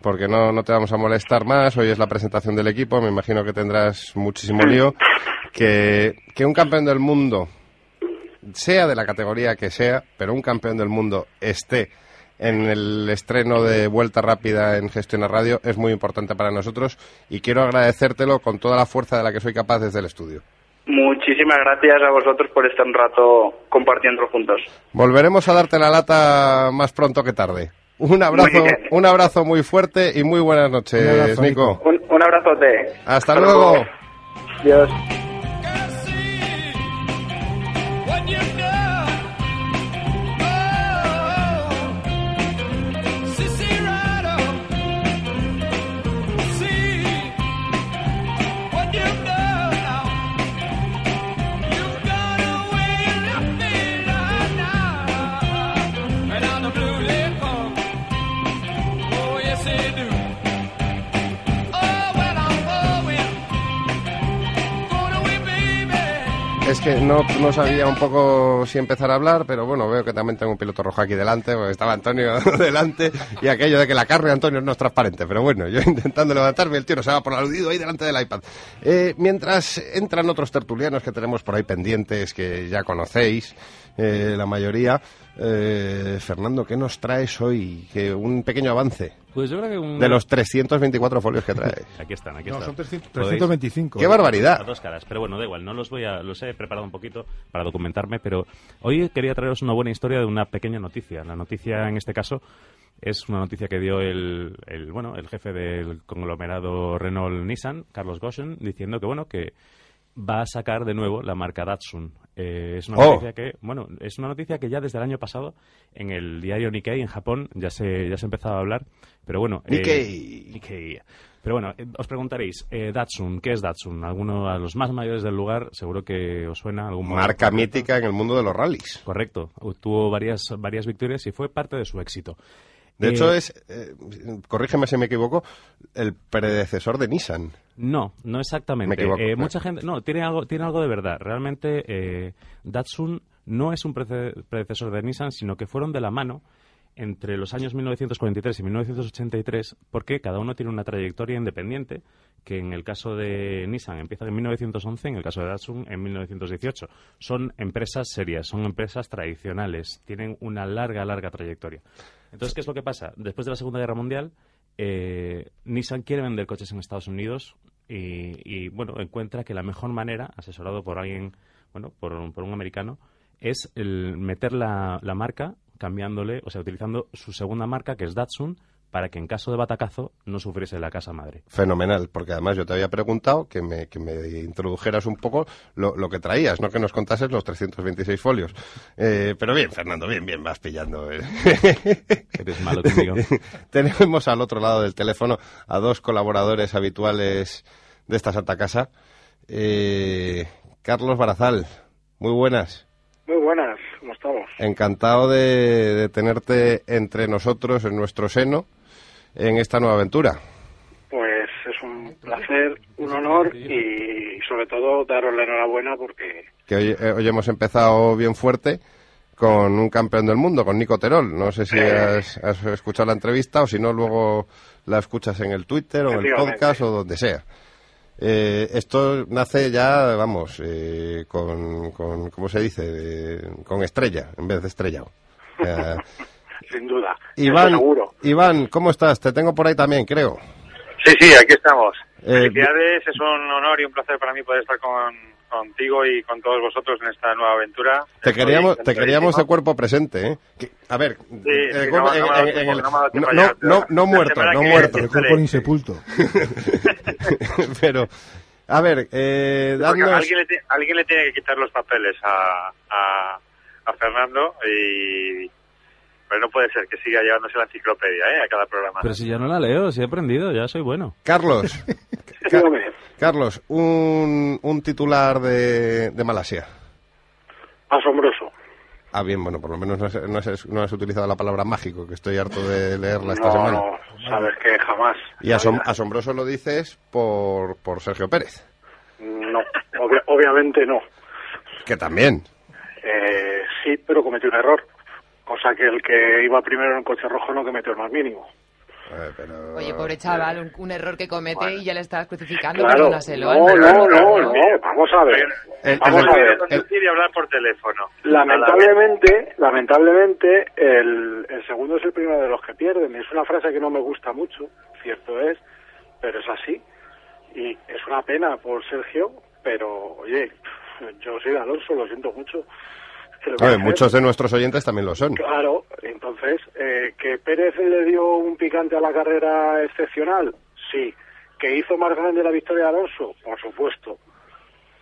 porque no, no te vamos a molestar más, hoy es la presentación del equipo, me imagino que tendrás muchísimo lío, que, que un campeón del mundo, sea de la categoría que sea, pero un campeón del mundo esté en el estreno de Vuelta Rápida en Gestiona Radio es muy importante para nosotros y quiero agradecértelo con toda la fuerza de la que soy capaz desde el estudio. Muchísimas gracias a vosotros por estar un rato compartiendo juntos. Volveremos a darte la lata más pronto que tarde. Un abrazo, un abrazo muy fuerte y muy buenas noches, Un abrazo, Nico. Un, un abrazote. Hasta luego. Adiós. Es que no, no sabía un poco si empezar a hablar, pero bueno, veo que también tengo un piloto rojo aquí delante, porque estaba Antonio delante, y aquello de que la carne de Antonio no es transparente, pero bueno, yo intentando levantarme, el tío no se va por aludido ahí delante del iPad. Eh, mientras entran otros tertulianos que tenemos por ahí pendientes, que ya conocéis, eh, la mayoría, eh, Fernando, ¿qué nos traes hoy? Que un pequeño avance Pues yo creo que un... de los 324 folios que traes. Aquí están, aquí No, están. son 300 ¿Podéis? 325. ¡Qué A barbaridad! dos caras, pero bueno, da igual, no los voy a, los he preparado un poquito para documentarme, pero hoy quería traeros una buena historia de una pequeña noticia. La noticia en este caso es una noticia que dio el, el bueno, el jefe del conglomerado Renault Nissan, Carlos Goshen, diciendo que bueno, que va a sacar de nuevo la marca Datsun. Eh, es una Oh. noticia que, bueno, es una noticia que ya desde el año pasado en el diario Nikkei en Japón ya se ya se empezaba a hablar, pero bueno, eh, Nikkei. Nikkei. Pero bueno, eh, os preguntaréis, Datsun, ¿qué es Datsun? Alguno a los más mayores del lugar seguro que os suena algún Marca mítica en el mundo de los rallies. Correcto, tuvo varias varias victorias y fue parte de su éxito. De Eh, hecho, es, eh, corrígeme si me equivoco, el predecesor de Nissan. No, no exactamente. Me equivoco. Eh, mucha gente, no, tiene algo, tiene algo de verdad. Realmente eh, Datsun no es un predecesor de Nissan, sino que fueron de la mano entre los años 1943 y 1983 porque cada uno tiene una trayectoria independiente que en el caso de Nissan empieza en 1911, en el caso de Datsun en 1918. Son empresas serias, son empresas tradicionales, tienen una larga, larga trayectoria. Entonces, ¿qué es lo que pasa? Después de la Segunda Guerra Mundial, eh, Nissan quiere vender coches en Estados Unidos y, bueno, encuentra que la mejor manera, asesorado por alguien, bueno, por, un- por un americano, es el meter la marca cambiándole, o sea, utilizando su segunda marca, que es Datsun, para que en caso de batacazo no sufriese la casa madre. Fenomenal, porque además yo te había preguntado que me, que me introdujeras un poco lo, lo que traías, no que nos contases los 326 folios. Eh, pero bien, Fernando, bien, bien, vas pillando. eh. Eres malo conmigo. Tenemos al otro lado del teléfono a dos colaboradores habituales de esta Santa Casa. Eh, Carlos Barazal, muy buenas. Muy buenas, ¿cómo estamos? Encantado de, de tenerte entre nosotros, en nuestro seno, en esta nueva aventura. Pues es un placer, un honor y sobre todo daros la enhorabuena porque que hoy, eh, hoy hemos empezado bien fuerte con un campeón del mundo, con Nico Terol. No sé si has, has escuchado la entrevista o si no, luego la escuchas en el Twitter o en el podcast o donde sea. Eh, esto nace ya, vamos, eh, con, con, ¿cómo se dice? Con estrella, en vez de estrellado. Eh, sin duda, Iván, seguro. Iván, ¿cómo estás? Te tengo por ahí también, creo. Sí, sí, aquí estamos. Eh, Felicidades, es un honor y un placer para mí poder estar con, contigo y con todos vosotros en esta nueva aventura. Te queríamos, te queríamos de cuerpo presente, ¿eh? Que- a ver, no no muerto, no que muerto. El cuerpo insepulto. Pero, a ver, eh, dadnos... alguien, le alguien le tiene que quitar los papeles a, a, a Fernando y... Pero no puede ser que siga llevándose la enciclopedia ¿eh? a cada programa. Pero si ya no la leo, si he aprendido, ya soy bueno. Carlos, Carlos, un, un titular de, de Malasia. asombroso. Ah, bien, bueno, por lo menos no has, no has- no has utilizado la palabra mágico, que estoy harto de leerla esta No, semana. no, sabes que jamás. Y asom- asombroso lo dices por, por Sergio Pérez, No, obvia- obviamente no. que también. Eh, sí, pero cometió un error. Cosa que el que iba primero en un coche rojo no cometió el más mínimo. Eh, pero- Oye, pobre chaval, un, un error que comete y ya le estás crucificando, Claro, perdónaselo. no, ¿eh? no, no, no, vamos a ver. El- Vamos el- a ver. conducir y hablar por teléfono. Lamentablemente, lamentablemente, el, el segundo es el primero de los que pierden. Es una frase que no me gusta mucho, cierto es, pero es así. Y es una pena por Sergio, pero oye, yo soy de Alonso, lo siento mucho. ¿Qué le voy a hacer? muchos de nuestros oyentes también lo son. Claro, entonces, eh, ¿que Pérez le dio un picante a la carrera excepcional? Sí. ¿Que hizo más grande la victoria de Alonso? Por supuesto.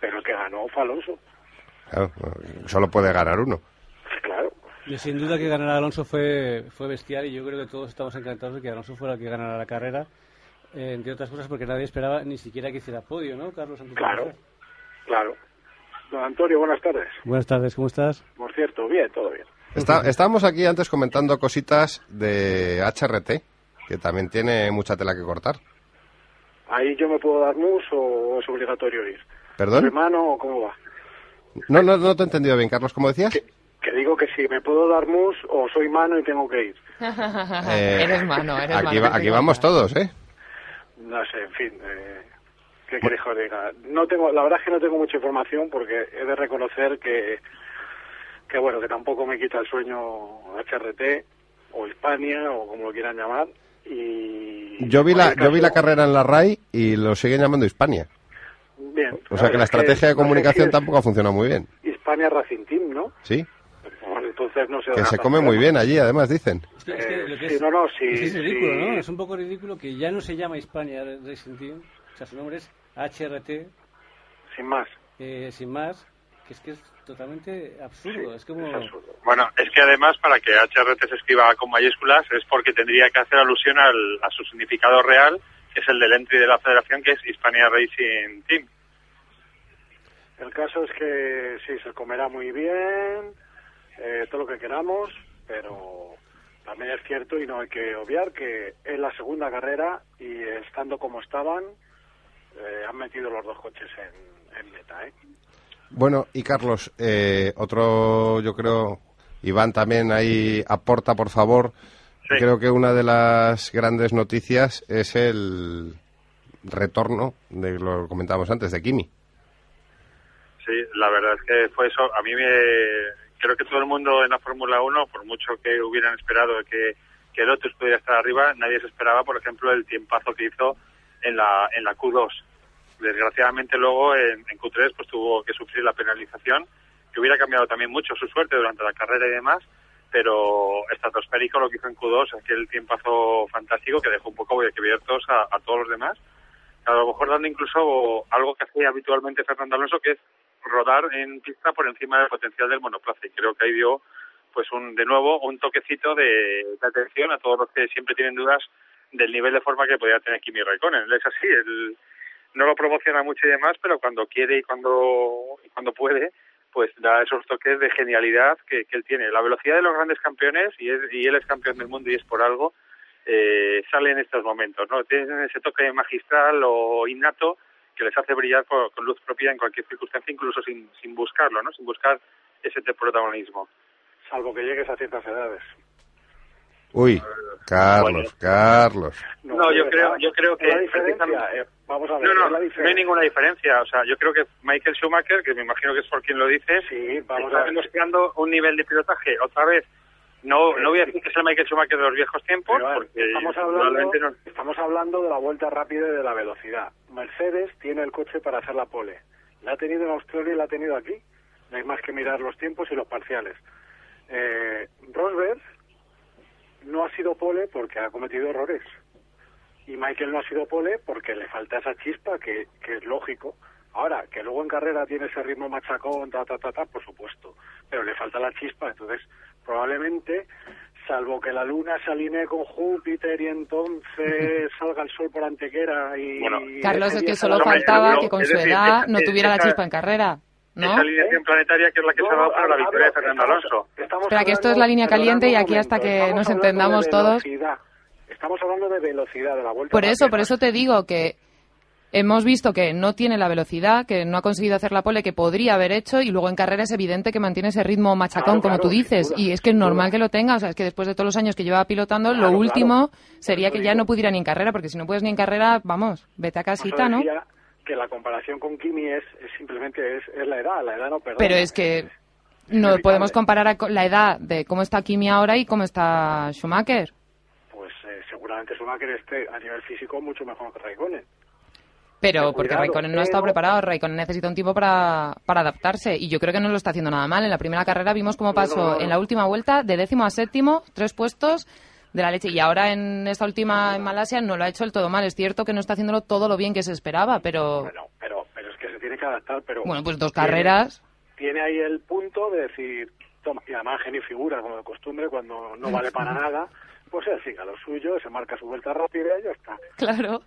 Pero el que ganó fue Alonso. Claro, solo puede ganar uno. Claro. Y sin duda que ganar a Alonso fue, fue bestial y yo creo que todos estamos encantados de que Alonso fuera el que ganara la carrera, eh, entre otras cosas porque nadie esperaba ni siquiera que hiciera podio, ¿no, Carlos? Claro. Claro. Don Antonio, buenas tardes. Buenas tardes, ¿cómo estás? Por cierto, bien, todo bien. Está- estábamos aquí antes comentando cositas de HRT, que también tiene mucha tela que cortar. ¿Ahí yo me puedo dar mus o es obligatorio ir? ¿Perdón? ¿Hermano o cómo va? No, no, no te he entendido bien, Carlos, ¿cómo decías? Que digo que si me puedo dar mus o soy mano y tengo que ir. Eh, eres mano, eres aquí mano. va- que aquí vamos todos, ¿eh? No sé, en fin. Eh, ¿Qué que os diga? No tengo, la verdad es que no tengo mucha información porque he de reconocer que, que bueno, que tampoco me quita el sueño HRT o Hispania o como lo quieran llamar. Y Yo vi la, cualquier yo vi la caso, carrera en la RAI y lo siguen llamando Hispania. Bien. O sea que la que estrategia de comunicación es tampoco ha funcionado muy bien. Hispania Racing Team, ¿no? ¿Sí? Bueno, entonces no sé. Que se come muy bien allí, además, dicen. Es que, es que Eh, sí, no, no, sí, es ridículo, sí. ¿no? Es un poco ridículo que ya no se llama Hispania Racing Team, o sea, su nombre es HRT, Sin más. eh, sin más, que es que es totalmente absurdo. es como... Es absurdo. Bueno, es que además para que HRT se escriba con mayúsculas es porque tendría que hacer alusión al, a su significado real, que es el del entry de la federación, que es Hispania Racing Team. El caso es que sí, se comerá muy bien, eh, todo lo que queramos, pero también es cierto y no hay que obviar que es la segunda carrera y estando como estaban, eh, han metido los dos coches en, en meta. ¿eh? Bueno, y Carlos, eh, otro, yo creo, Iván también ahí aporta, por favor. Sí. Creo que una de las grandes noticias es el retorno, de lo que comentábamos antes, de Kimi. Sí, la verdad es que fue eso. A mí me. Creo que todo el mundo en la Fórmula 1, por mucho que hubieran esperado que, que Lotus pudiera estar arriba, nadie se esperaba, por ejemplo, el tiempazo que hizo en la, en la Q2. Desgraciadamente, luego en, en Q3 pues tuvo que sufrir la penalización, que hubiera cambiado también mucho su suerte durante la carrera y demás, pero estratosférico lo que hizo en Q2, aquel tiempazo fantástico que dejó un poco abiertos a, a todos los demás a lo mejor dando incluso algo que hacía habitualmente Fernando Alonso, que es rodar en pista por encima del potencial del monoplaza. Y creo que ahí dio, pues, un, de nuevo, un toquecito de atención a todos los que siempre tienen dudas del nivel de forma que podía tener Kimi Raikkonen. Es así, él no lo promociona mucho y demás, pero cuando quiere y cuando, cuando puede, pues da esos toques de genialidad que, que él tiene. La velocidad de los grandes campeones, y, es, y él es campeón del mundo y es por algo, eh, sale en estos momentos, ¿no? Tienen ese toque magistral o innato que les hace brillar con, luz propia en cualquier circunstancia, incluso sin, sin buscarlo, ¿no? Sin buscar ese protagonismo. Salvo que llegues a ciertas edades. Uy, Carlos, Carlos. No, yo creo- yo creo que eh, vamos a ver, No, no, la no hay ninguna diferencia. O sea, yo creo que Michael Schumacher, que me imagino que es por quien lo dice, Sí, vamos está a ver. demostrando un nivel de pilotaje otra vez. No, no voy a decir que es el Michael Schumacher de los viejos tiempos, Pero, porque estamos, hablando, no. estamos hablando de la vuelta rápida y de la velocidad. Mercedes tiene el coche para hacer la pole. La ha tenido en Australia y la ha tenido aquí. No hay más que mirar los tiempos y los parciales. Eh, Rosberg no ha sido pole porque ha cometido errores. Y Michael no ha sido pole porque le falta esa chispa que, que es lógico. Ahora, que luego en carrera tiene ese ritmo machacón, ta, ta, ta, ta, por supuesto. Pero le falta la chispa. Entonces, probablemente, salvo que la luna se alinee con Júpiter y entonces salga el sol por Antequera y... Bueno, Carlos, es que solo faltaba que con su decir, edad no tuviera la chispa en carrera. ¿No? Esa alineación planetaria que es la que se ha dado para la hablo- victoria de Fernando estamos- Alonso. estamos Espera, que esto es hablando- la línea caliente y aquí hasta que estamos nos hablando de entendamos todos. velocidad. Estamos hablando de velocidad, de la vuelta Por eso, por eso te digo que hemos visto que no tiene la velocidad, que no ha conseguido hacer la pole que podría haber hecho y luego en carrera es evidente que mantiene ese ritmo machacón, Claro, como claro, tú dices. duda, y es que es normal duda. que lo tenga. O sea, es que después de todos los años que lleva pilotando, Claro, lo claro. último sería Por que ya no pudiera ni en carrera, porque si no puedes ni en carrera, vamos, vete a Por casita, ¿no? decía que la comparación con Kimi es, es simplemente es, es la edad, la edad no perdona. Pero es que no podemos comparar a la edad de cómo está Kimi ahora y cómo está Schumacher. Pues eh, seguramente Schumacher esté a nivel físico mucho mejor que Raikkonen. Pero porque cuidado, Raikkonen no ha estado pero- preparado, Raikkonen necesita un tiempo para, para adaptarse y yo creo que no lo está haciendo nada mal. En la primera carrera vimos cómo no, pasó no, no. en la última vuelta de décimo a séptimo, tres puestos de la leche. Y ahora en esta última en Malasia no lo ha hecho el todo mal. Es cierto que no está haciéndolo todo lo bien que se esperaba, pero Bueno, pero, pero es que se tiene que adaptar, pero... bueno, pues dos tiene- carreras. Tiene ahí el punto de decir, toma, y además genio figura, como de costumbre, cuando no vale para nada, pues él siga lo suyo, se marca su vuelta rápida y ya está. Claro.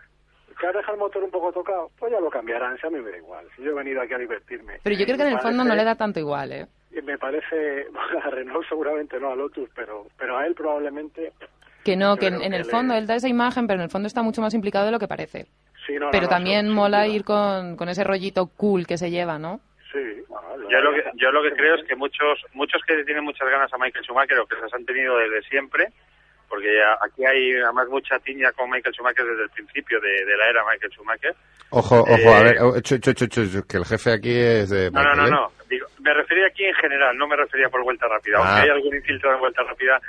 Que deja el motor un poco tocado, pues ya lo cambiarán, si a mí me da igual. Si yo he venido aquí a divertirme. Pero yo creo que en el fondo no le da tanto igual, ¿eh? Me parece, a Renault seguramente no, a Lotus, pero, pero a él probablemente... Que no, que en, el fondo él da esa imagen, pero en el fondo está mucho más implicado de lo que parece. Sí, no, no, Pero no, también mola ir con, con ese rollito cool que se lleva, ¿no? Sí, bueno, Yo lo que, yo lo que creo es que muchos muchos que tienen muchas ganas a Michael Schumacher o que se las han tenido desde siempre, porque ya aquí hay además mucha tiña con Michael Schumacher desde el principio de, de la era Michael Schumacher. Ojo, ojo, Eh, a ver, oh, chu, que el jefe aquí es de No, no, no, ¿eh? no. Digo, me refería aquí en general, no me refería por vuelta rápida. Ah. Aunque hay algún infiltrado en vuelta rápida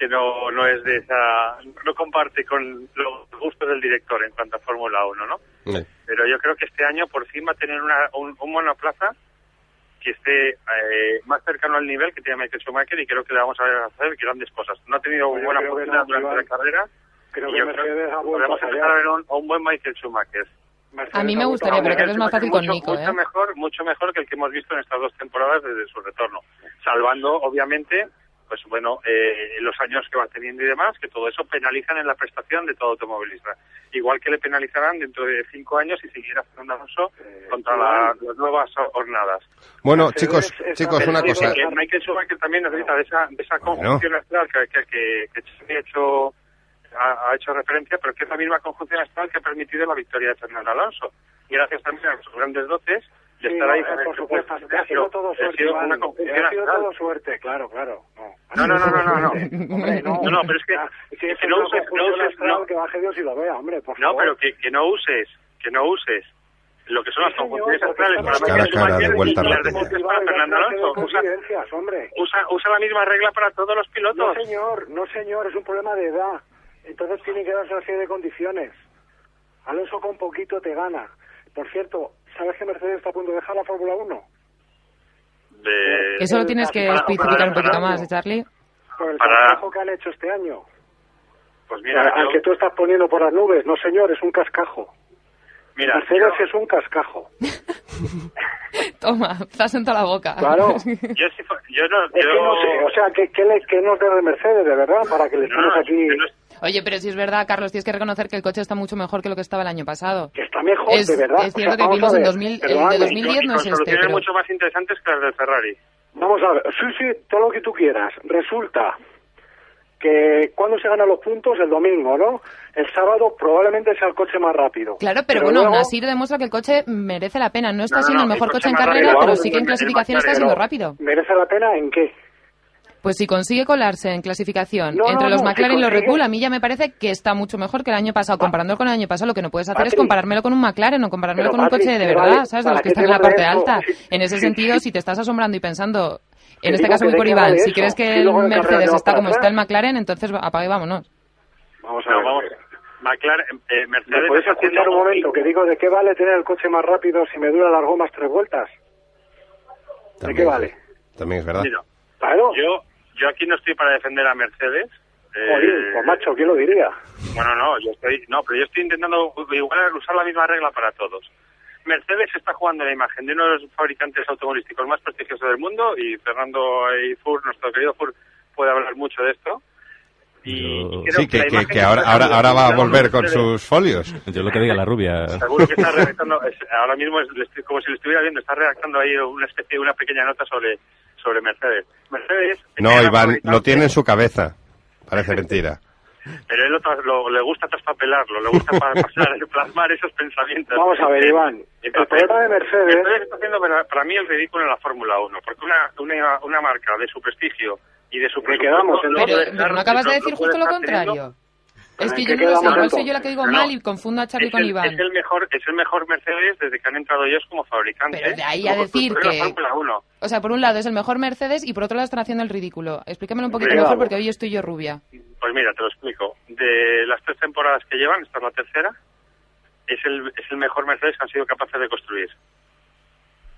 que no, no es de esa, no comparte con los gustos del director en cuanto a Fórmula 1, ¿no? Pero yo creo que este año por fin va a tener una, un, un monoplaza que esté eh, más cercano al nivel que tiene Michael Schumacher y creo que le vamos a ver hacer grandes cosas. No ha tenido Pues buena creo que fortuna no, durante Iván. la carrera Creo y que Mercedes ha vuelto a empezar a fallar. ver un, a un buen Michael Schumacher. Mercedes A mí me gustaría, pero creo que es más fácil mucho, con Nico, mucho ¿eh? mejor, mucho mejor que el que hemos visto en estas dos temporadas desde su retorno. Salvando, obviamente, pues bueno, eh, los años que va teniendo y demás, que todo eso penalizan en la prestación de todo automovilista. Igual que le penalizarán dentro de cinco años si siguiera Fernando Alonso Eh, contra la- las nuevas jornadas. Bueno, Mercedes chicos, chicos, una cosa. que Michael Schumacher también necesita de esa, de esa conjunción astral que, que, que, que hecho ha, ha hecho referencia, pero que es la misma conjunción astral que ha permitido la victoria de Fernando Alonso. Y gracias también a sus grandes dotes de Sí, estar no, ahí por supuesto, ha sido todo ha suerte, sido una ha sido todo suerte, claro, claro. No. No, no, no, no, no. no. Hombre, no. No, no, pero es que, Ah, sí, que no uses, no uses, no, que baje Dios y lo vea, hombre, por no, favor. pero que, que no uses, que no uses lo que son las Sí, conjunciones astrales para Cara cara, de vuelta las deportes para Fernando Alonso. Usa, usa, usa la misma regla para todos los No, pilotos. señor, no, señor, es un problema de edad. Entonces tiene que darse una serie de condiciones. Alonso con poquito te gana. Por cierto, ¿sabes que Mercedes está a punto de dejar la Fórmula 1? De, Eso lo tienes que Para- especificar un para- poquito para- más, ¿eh, Charlie. Por el Para- cascajo que han hecho este año. pues mira, al yo- que tú estás poniendo por las nubes. No, señor, es un cascajo. mira, Mercedes yo- es un cascajo. Toma, estás en toda la boca. Claro. yo, fu- yo no, Es que no sé, o sea, ¿qué, qué, le- qué nos debe Mercedes, de verdad? Para que le no, estemos no, aquí... Oye, pero si es verdad, Carlos, tienes que reconocer que el coche está mucho mejor que lo que estaba el año pasado. Que está mejor, Es- de verdad. es cierto O sea, que vimos en ver, 2000 el de perdóname, 2010 y no es este, soluciones pero... mucho más interesantes que las del Ferrari. Vamos a ver, sí, sí, todo lo que tú quieras. Resulta que cuando se ganan los puntos, el domingo, ¿no? El sábado probablemente sea el coche más rápido. Claro, pero, bueno, aún luego- así demuestra que el coche merece la pena. No está No, siendo no, el mejor el coche coche en carrera, rápido, pero sí que en clasificación está siendo rápido. ¿Merece la pena en qué? Pues si consigue colarse en clasificación No, entre no, los no, McLaren si y los Red Bull, a mí ya me parece que está mucho mejor que el año pasado. Comparándolo con el año pasado, lo que no puedes hacer es comparármelo con un McLaren o comparármelo con un coche de verdad, vale, ¿sabes? De ¿para los que están en la parte eso? alta. Sí, En ese sí, sentido, sí. si te estás asombrando y pensando, en este caso de por Iván, si crees que el Mercedes está como está el McLaren, entonces apaga y vámonos. Vamos a ver. vamos. McLaren, eh, ¿Me Mercedes haciendo escuchar un momento? Que digo, ¿de qué vale tener el coche más rápido si me dura las gomas tres vueltas? ¿De También qué vale? También es verdad. Mira, Claro. yo, yo aquí no estoy para defender a Mercedes. eh, Jolín, pues macho, ¿quién lo diría? Bueno, no, yo estoy, no, pero yo estoy intentando igual usar la misma regla para todos. Mercedes está jugando la imagen de uno de los fabricantes automovilísticos más prestigiosos del mundo y Fernando y Fur, nuestro querido Fur, puede hablar mucho de esto. Y Yo- creo Sí, que, que, que ahora, ahora, ahora va a volver con sus folios. Yo lo que diga la rubia. Seguro que está redactando, es- ahora mismo es, como si lo estuviera viendo, está redactando ahí una especie, una pequeña nota sobre, sobre Mercedes. Mercedes. No, Iván, lo tiene en su cabeza. Parece mentira. Pero él lo lo- le gusta traspapelarlo, le gusta pa- pasar, plasmar esos pensamientos. Vamos a ver, En- Iván. en El papel. problema de Mercedes... Mercedes está haciendo para, para mí el ridículo en la Fórmula 1, porque una, una, una marca de su prestigio y de su ¿Qué quedamos, no Pero, pero no acabas de decir justo lo estar teniendo- contrario. Es ¿En que yo no lo sé, igual soy yo la que digo No, mal y confundo a Charlie es con el, Iván. Es el mejor, es el mejor Mercedes desde que han entrado ellos como fabricantes. Pero de ahí a como decir de que- la Fórmula 1. O sea, por un lado es el mejor Mercedes y por otro lado están haciendo el ridículo. Explícamelo un poquito mejor porque hoy estoy yo rubia. Pues mira, te lo explico. De las tres temporadas que llevan, esta es la tercera, es el, es el mejor Mercedes que han sido capaces de construir.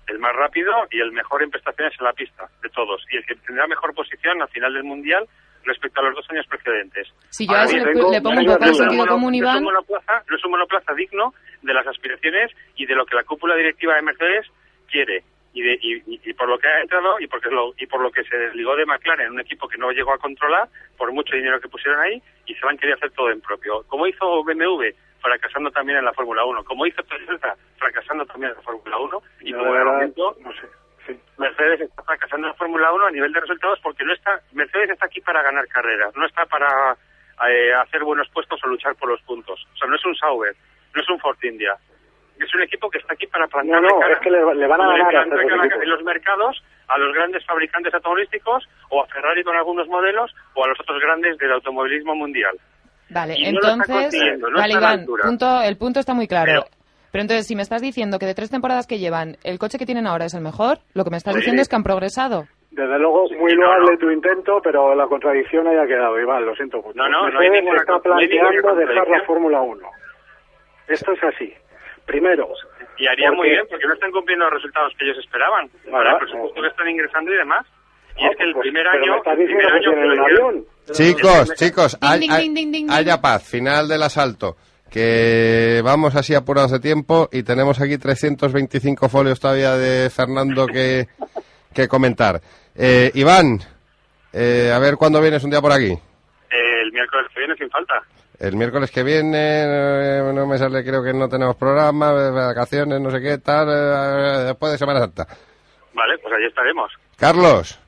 El más rápido y el mejor en prestaciones en la pista, de todos. Y el que tendrá mejor posición al final del Mundial respecto a los dos años precedentes. Si yo Ahora le, tengo- le pongo un tengo poco de dudas. sentido común, no es Iván, un monoplaza, no es un monoplaza digno de las aspiraciones y de lo que la cúpula directiva de Mercedes quiere. Y, de- y- y- por lo que ha entrado y, porque lo, y por lo que se desligó de McLaren, un equipo que no llegó a controlar por mucho dinero que pusieron ahí y se van a querer hacer todo en propio. Como hizo BMW, fracasando también en la Fórmula 1. Como hizo Toyota, fracasando también en la Fórmula 1. Y Yo, como de momento, no sé. Mercedes está fracasando en la Fórmula 1 a nivel de resultados porque no está Mercedes está aquí para ganar carreras, no está para eh, hacer buenos puestos o luchar por los puntos. O sea, no es un Sauber, no es un Ford India. Es un equipo que está aquí para plantar No, no, es que le, le van a ganar a en los mercados a los grandes fabricantes automovilísticos o a Ferrari con algunos modelos o a los otros grandes del automovilismo mundial. Vale, Y no lo está entonces, consiguiendo, no vale, Iván, punto, el punto está muy claro. Pero- Pero, entonces, si me estás diciendo que de tres temporadas que llevan, el coche que tienen ahora es el mejor, lo que me estás Sí. diciendo es que han progresado. Desde luego, muy no, loable no. tu intento, pero la contradicción haya quedado, Iván, lo siento mucho. No, no, no hay Mercedes ninguna está no planteando dejar la. Fórmula 1. Esto es así. Primero, Y haría Porque- muy bien porque no están cumpliendo los resultados que ellos esperaban para el presupuesto que están ingresando y demás. Y Ah, es que el pues, primer año... el primer año tienen un fue- avión. Chicos, chicos, Ding, hay- ding, hay- ding, ding, ding, haya paz, final del asalto. Que vamos así apurados de tiempo y tenemos aquí 325 folios todavía de Fernando que, que comentar. Eh, Iván, eh, a ver cuándo vienes un día por aquí. El miércoles que viene sin falta. El miércoles que viene, eh, no me sale, creo que no tenemos programa, eh, vacaciones, no sé qué, tal, eh, después de Semana Santa. Vale, pues allí estaremos. Carlos,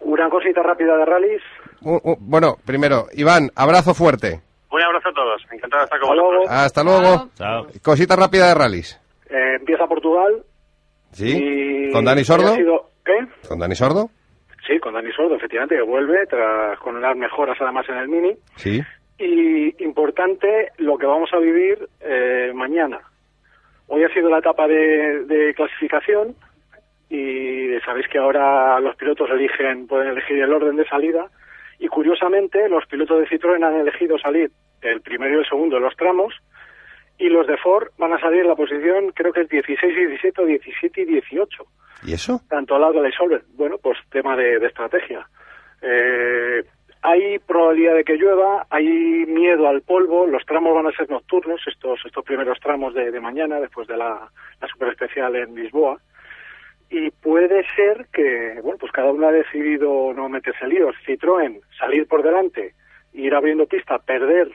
Una cosita rápida de rallies. u- u- bueno, primero, Iván, abrazo fuerte. Un abrazo a todos. Encantado de estar con Hasta luego. vosotros. Hasta luego. Chao. Cosita rápida de rallies. Eh, empieza Portugal. ¿Sí? y ¿Con Dani Sordo? sido- ¿Qué? ¿Con Dani Sordo? Sí, con Dani Sordo, efectivamente, que vuelve tras, con unas mejoras además en el Mini. Sí. Y importante lo que vamos a vivir eh, mañana. Hoy ha sido la etapa de, de clasificación y sabéis que ahora los pilotos eligen pueden elegir el orden de salida y curiosamente los pilotos de Citroën han elegido salir el primero y el segundo de los tramos y los de Ford van a salir en la posición creo que es 16, 17, 17 y 18 ¿Y eso? tanto al lado de la Isolver. Bueno, pues tema de, de estrategia. Eh, hay probabilidad de que llueva, hay miedo al polvo, los tramos van a ser nocturnos, estos estos primeros tramos de, de mañana, después de la, la super especial en Lisboa. Y puede ser que, bueno, pues cada uno ha decidido no meterse líos. Citroën, salir por delante, ir abriendo pista, perder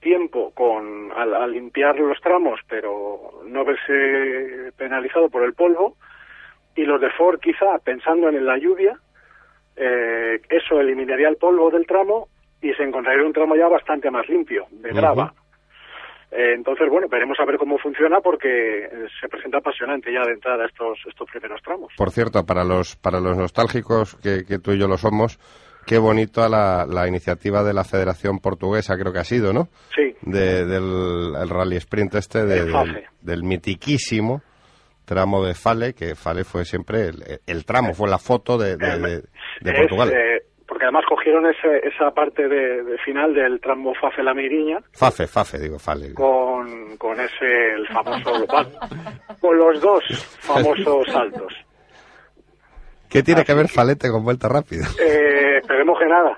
tiempo con al, al limpiar los tramos, pero no verse penalizado por el polvo y los de Ford quizá pensando en la lluvia, eh, eso eliminaría el polvo del tramo y se encontraría un tramo ya bastante más limpio, de grava. Eh, entonces, bueno, veremos a ver cómo funciona porque eh, se presenta apasionante ya de entrada estos, estos primeros tramos. Por cierto, para los, para los nostálgicos, que, que tú y yo lo somos, qué bonito la, la iniciativa de la Federación Portuguesa, creo que ha sido, ¿no? Sí. De- del el rally sprint este, de- El del, del mitiquísimo tramo de Fale, que Fale fue siempre el, el tramo, fue la foto de, de, de- de Es, Portugal. eh, porque además cogieron ese- esa parte de, de final del tramo Fafe La Miriña Fafe, Fafe, digo, Fale. con, con ese, el famoso, con los dos famosos saltos. ¿Qué tiene que ver Falete con vuelta rápida? Eh, esperemos que nada.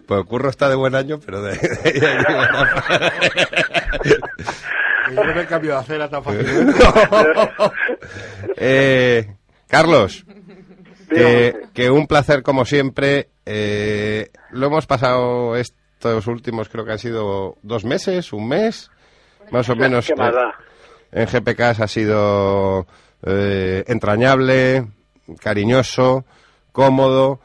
pues Curro está de buen año, pero de... Yo no me cambio de acera tan fácilmente. Eh, Carlos, que, Dígame. que un placer como siempre. Eh, lo hemos pasado estos últimos, creo que han sido dos meses, un mes, más o menos. ¿Qué más eh, en GPK ha sido eh, entrañable, cariñoso, cómodo.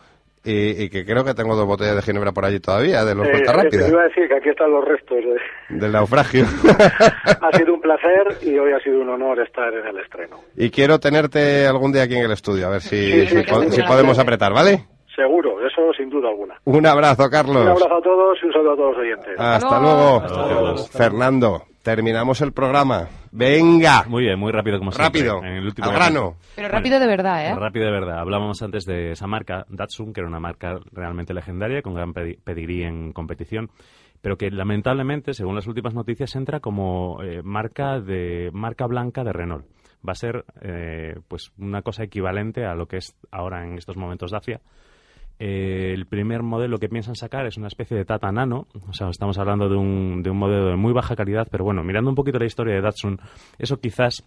Y, y que creo que tengo dos botellas de ginebra por allí todavía, de los Eh, rápida, iba a decir que aquí están los restos. de- del naufragio. ha sido un placer y hoy ha sido un honor estar en el estreno. y quiero tenerte algún día aquí en el estudio, a ver si, Sí, si sí, si sí. podemos apretar, ¿vale? Seguro, eso sin duda alguna. Un abrazo, Carlos. Un abrazo a todos y un saludo a todos los oyentes. Hasta luego. Fernando, terminamos el programa. Venga. Muy bien, muy rápido como siempre. Rápido, En el último al grano. Pero rápido de verdad, ¿eh? Rápido de verdad. Hablábamos antes de esa marca, Datsun, que era una marca realmente legendaria, con gran pedi- pedigrí en competición, pero que lamentablemente, según las últimas noticias, entra como eh, marca de marca blanca de Renault. Va a ser eh, pues una cosa equivalente a lo que es ahora en estos momentos Dacia. Eh, el primer modelo que piensan sacar es una especie de Tata Nano, o sea, estamos hablando de un, de un modelo de muy baja calidad, pero bueno, mirando un poquito la historia de Datsun, eso quizás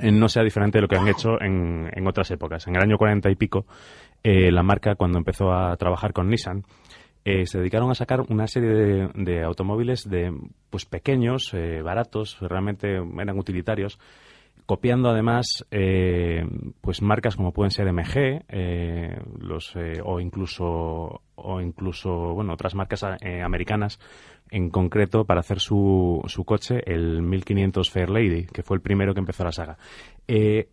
eh, no sea diferente de lo que han hecho en, en otras épocas. En el año 40 y pico, eh, la marca, cuando empezó a trabajar con Nissan, eh, se dedicaron a sacar una serie de, de automóviles de pues pequeños, eh, baratos, realmente eran utilitarios, copiando además eh, pues marcas como pueden ser MG eh, los eh, o incluso o incluso bueno otras marcas eh, americanas en concreto para hacer su, su coche el 1500 Fair Lady que fue el primero que empezó la saga. Eh,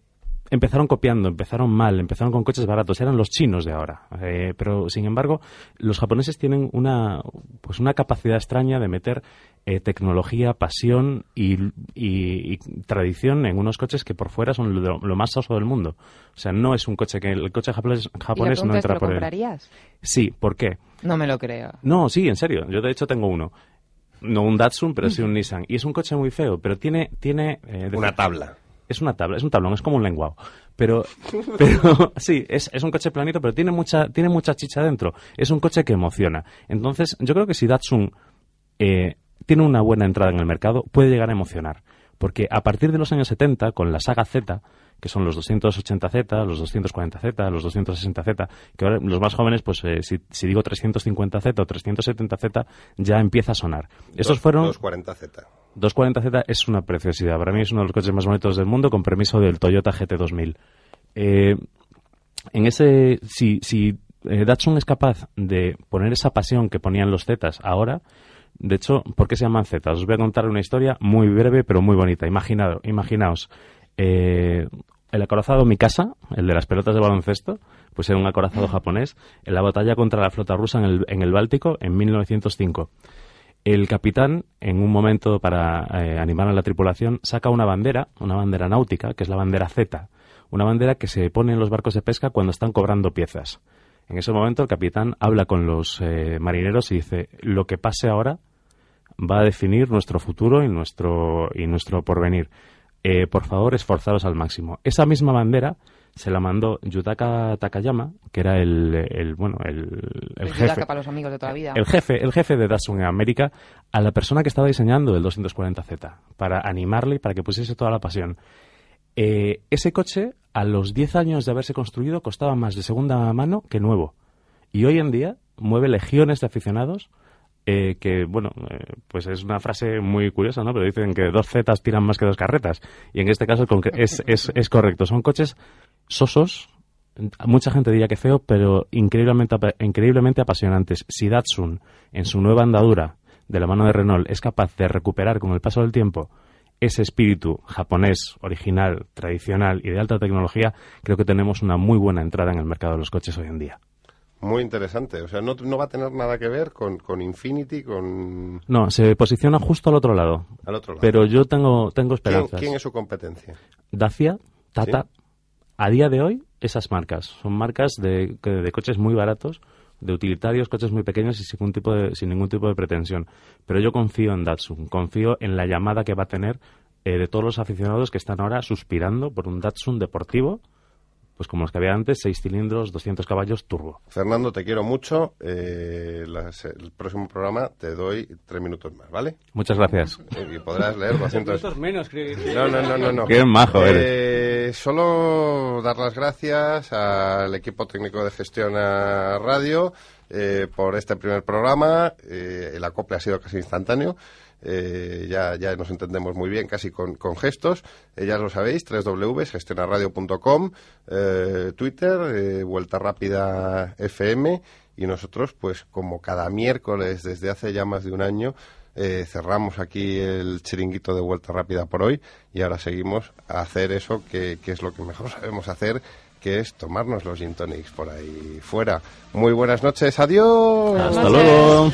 empezaron copiando, empezaron mal, empezaron con coches baratos, eran los chinos de ahora. Eh, pero sin embargo, los japoneses tienen una, pues una capacidad extraña de meter eh, tecnología, pasión y, y- y tradición en unos coches que por fuera son lo, lo más soso del mundo. O sea, no es un coche que el coche japonés, Y japonés no pregunta es, ¿te entra lo por él. comprarías? Sí, ¿por qué? No me lo creo. No, sí, en serio. Yo de hecho tengo uno. No un Datsun, pero sí un Nissan. Y es un coche muy feo, pero tiene... tiene eh, Una tabla. Es una tabla, es un tablón, es como un lenguado. Pero, pero sí, es, es un coche planito, pero tiene mucha, tiene mucha chicha dentro. Es un coche que emociona. Entonces, yo creo que si Datsun eh, tiene una buena entrada en el mercado, puede llegar a emocionar. Porque a partir de los años 70, con la saga Z, que son los 280Z, los 240Z, los 260Z, que ahora los más jóvenes, pues eh, si, si digo 350Z o 370Z, ya empieza a sonar. Estos fueron... 240Z. 240Z es una preciosidad. Para mí es uno de los coches más bonitos del mundo, con permiso del Toyota GT2000. Eh, en ese, si, si eh, Datsun es capaz de poner esa pasión que ponían los Zetas ahora, de hecho, ¿por qué se llaman Zetas? Os voy a contar una historia muy breve pero muy bonita. Imaginado, imaginaos, eh, el acorazado Mikasa, el de las pelotas de baloncesto, pues era un acorazado japonés en la batalla contra la flota rusa en el, en el Báltico en 1905. El capitán, en un momento para eh, animar a la tripulación, saca una bandera, una bandera náutica, que es la bandera Z, una bandera que se pone en los barcos de pesca cuando están cobrando piezas. En ese momento el capitán habla con los eh, marineros y dice, lo que pase ahora va a definir nuestro futuro y nuestro, y nuestro porvenir. Eh, por favor, esforzaros al máximo. Esa misma bandera se la mandó Yutaka Takayama, que era el, el bueno, el, el El jefe, Yutaka para los amigos de toda la vida. el jefe, el jefe de Datsun en América, a la persona que estaba diseñando el 240Z, para animarle y para que pusiese toda la pasión. Eh, ese coche, a los 10 años de haberse construido, costaba más de segunda mano que nuevo. Y hoy en día mueve legiones de aficionados eh, que, bueno, eh, pues es una frase muy curiosa, ¿no? Pero dicen que dos zetas tiran más que dos carretas. Y en este caso es, es, es correcto. Son coches sosos, mucha gente diría que feo, pero increíblemente, increíblemente apasionantes. Si Datsun, en su nueva andadura, de la mano de Renault, es capaz de recuperar con el paso del tiempo ese espíritu japonés, original, tradicional y de alta tecnología, creo que tenemos una muy buena entrada en el mercado de los coches hoy en día. Muy interesante. O sea, no, no va a tener nada que ver con, con Infinity, con... No, se posiciona justo al otro lado. Al otro lado. Pero yo tengo, tengo ¿Quién, esperanzas. quién es su competencia? Dacia, Tata, a día de hoy, esas marcas. Son marcas de, de coches muy baratos, de utilitarios, coches muy pequeños y sin ningún, tipo de, sin ningún tipo de pretensión. Pero yo confío en Datsun, confío en la llamada que va a tener eh, de todos los aficionados que están ahora suspirando por un Datsun deportivo, pues como los que había antes, 6 cilindros, 200 caballos, turbo. Fernando, te quiero mucho. Eh, las- el próximo programa te doy tres minutos más, ¿vale? Muchas gracias. Y podrás leer 200... menos, creo que- No, no, no, no. no. Qué majo Eh, Solo dar las gracias al equipo técnico de Gestión a Radio eh, por este primer programa. Eh, el acople ha sido casi instantáneo. Eh, ya, ya nos entendemos muy bien, casi con, con gestos. Eh, ya lo sabéis, www.gestionarradio.com, eh, Twitter, eh, Vuelta Rápida FM. Y nosotros, pues como cada miércoles desde hace ya más de un año, eh, cerramos aquí el chiringuito de vuelta rápida por hoy y ahora seguimos a hacer eso que, que es lo que mejor sabemos hacer, que es tomarnos los gin tonics por ahí fuera. Muy buenas noches, adiós. Hasta luego.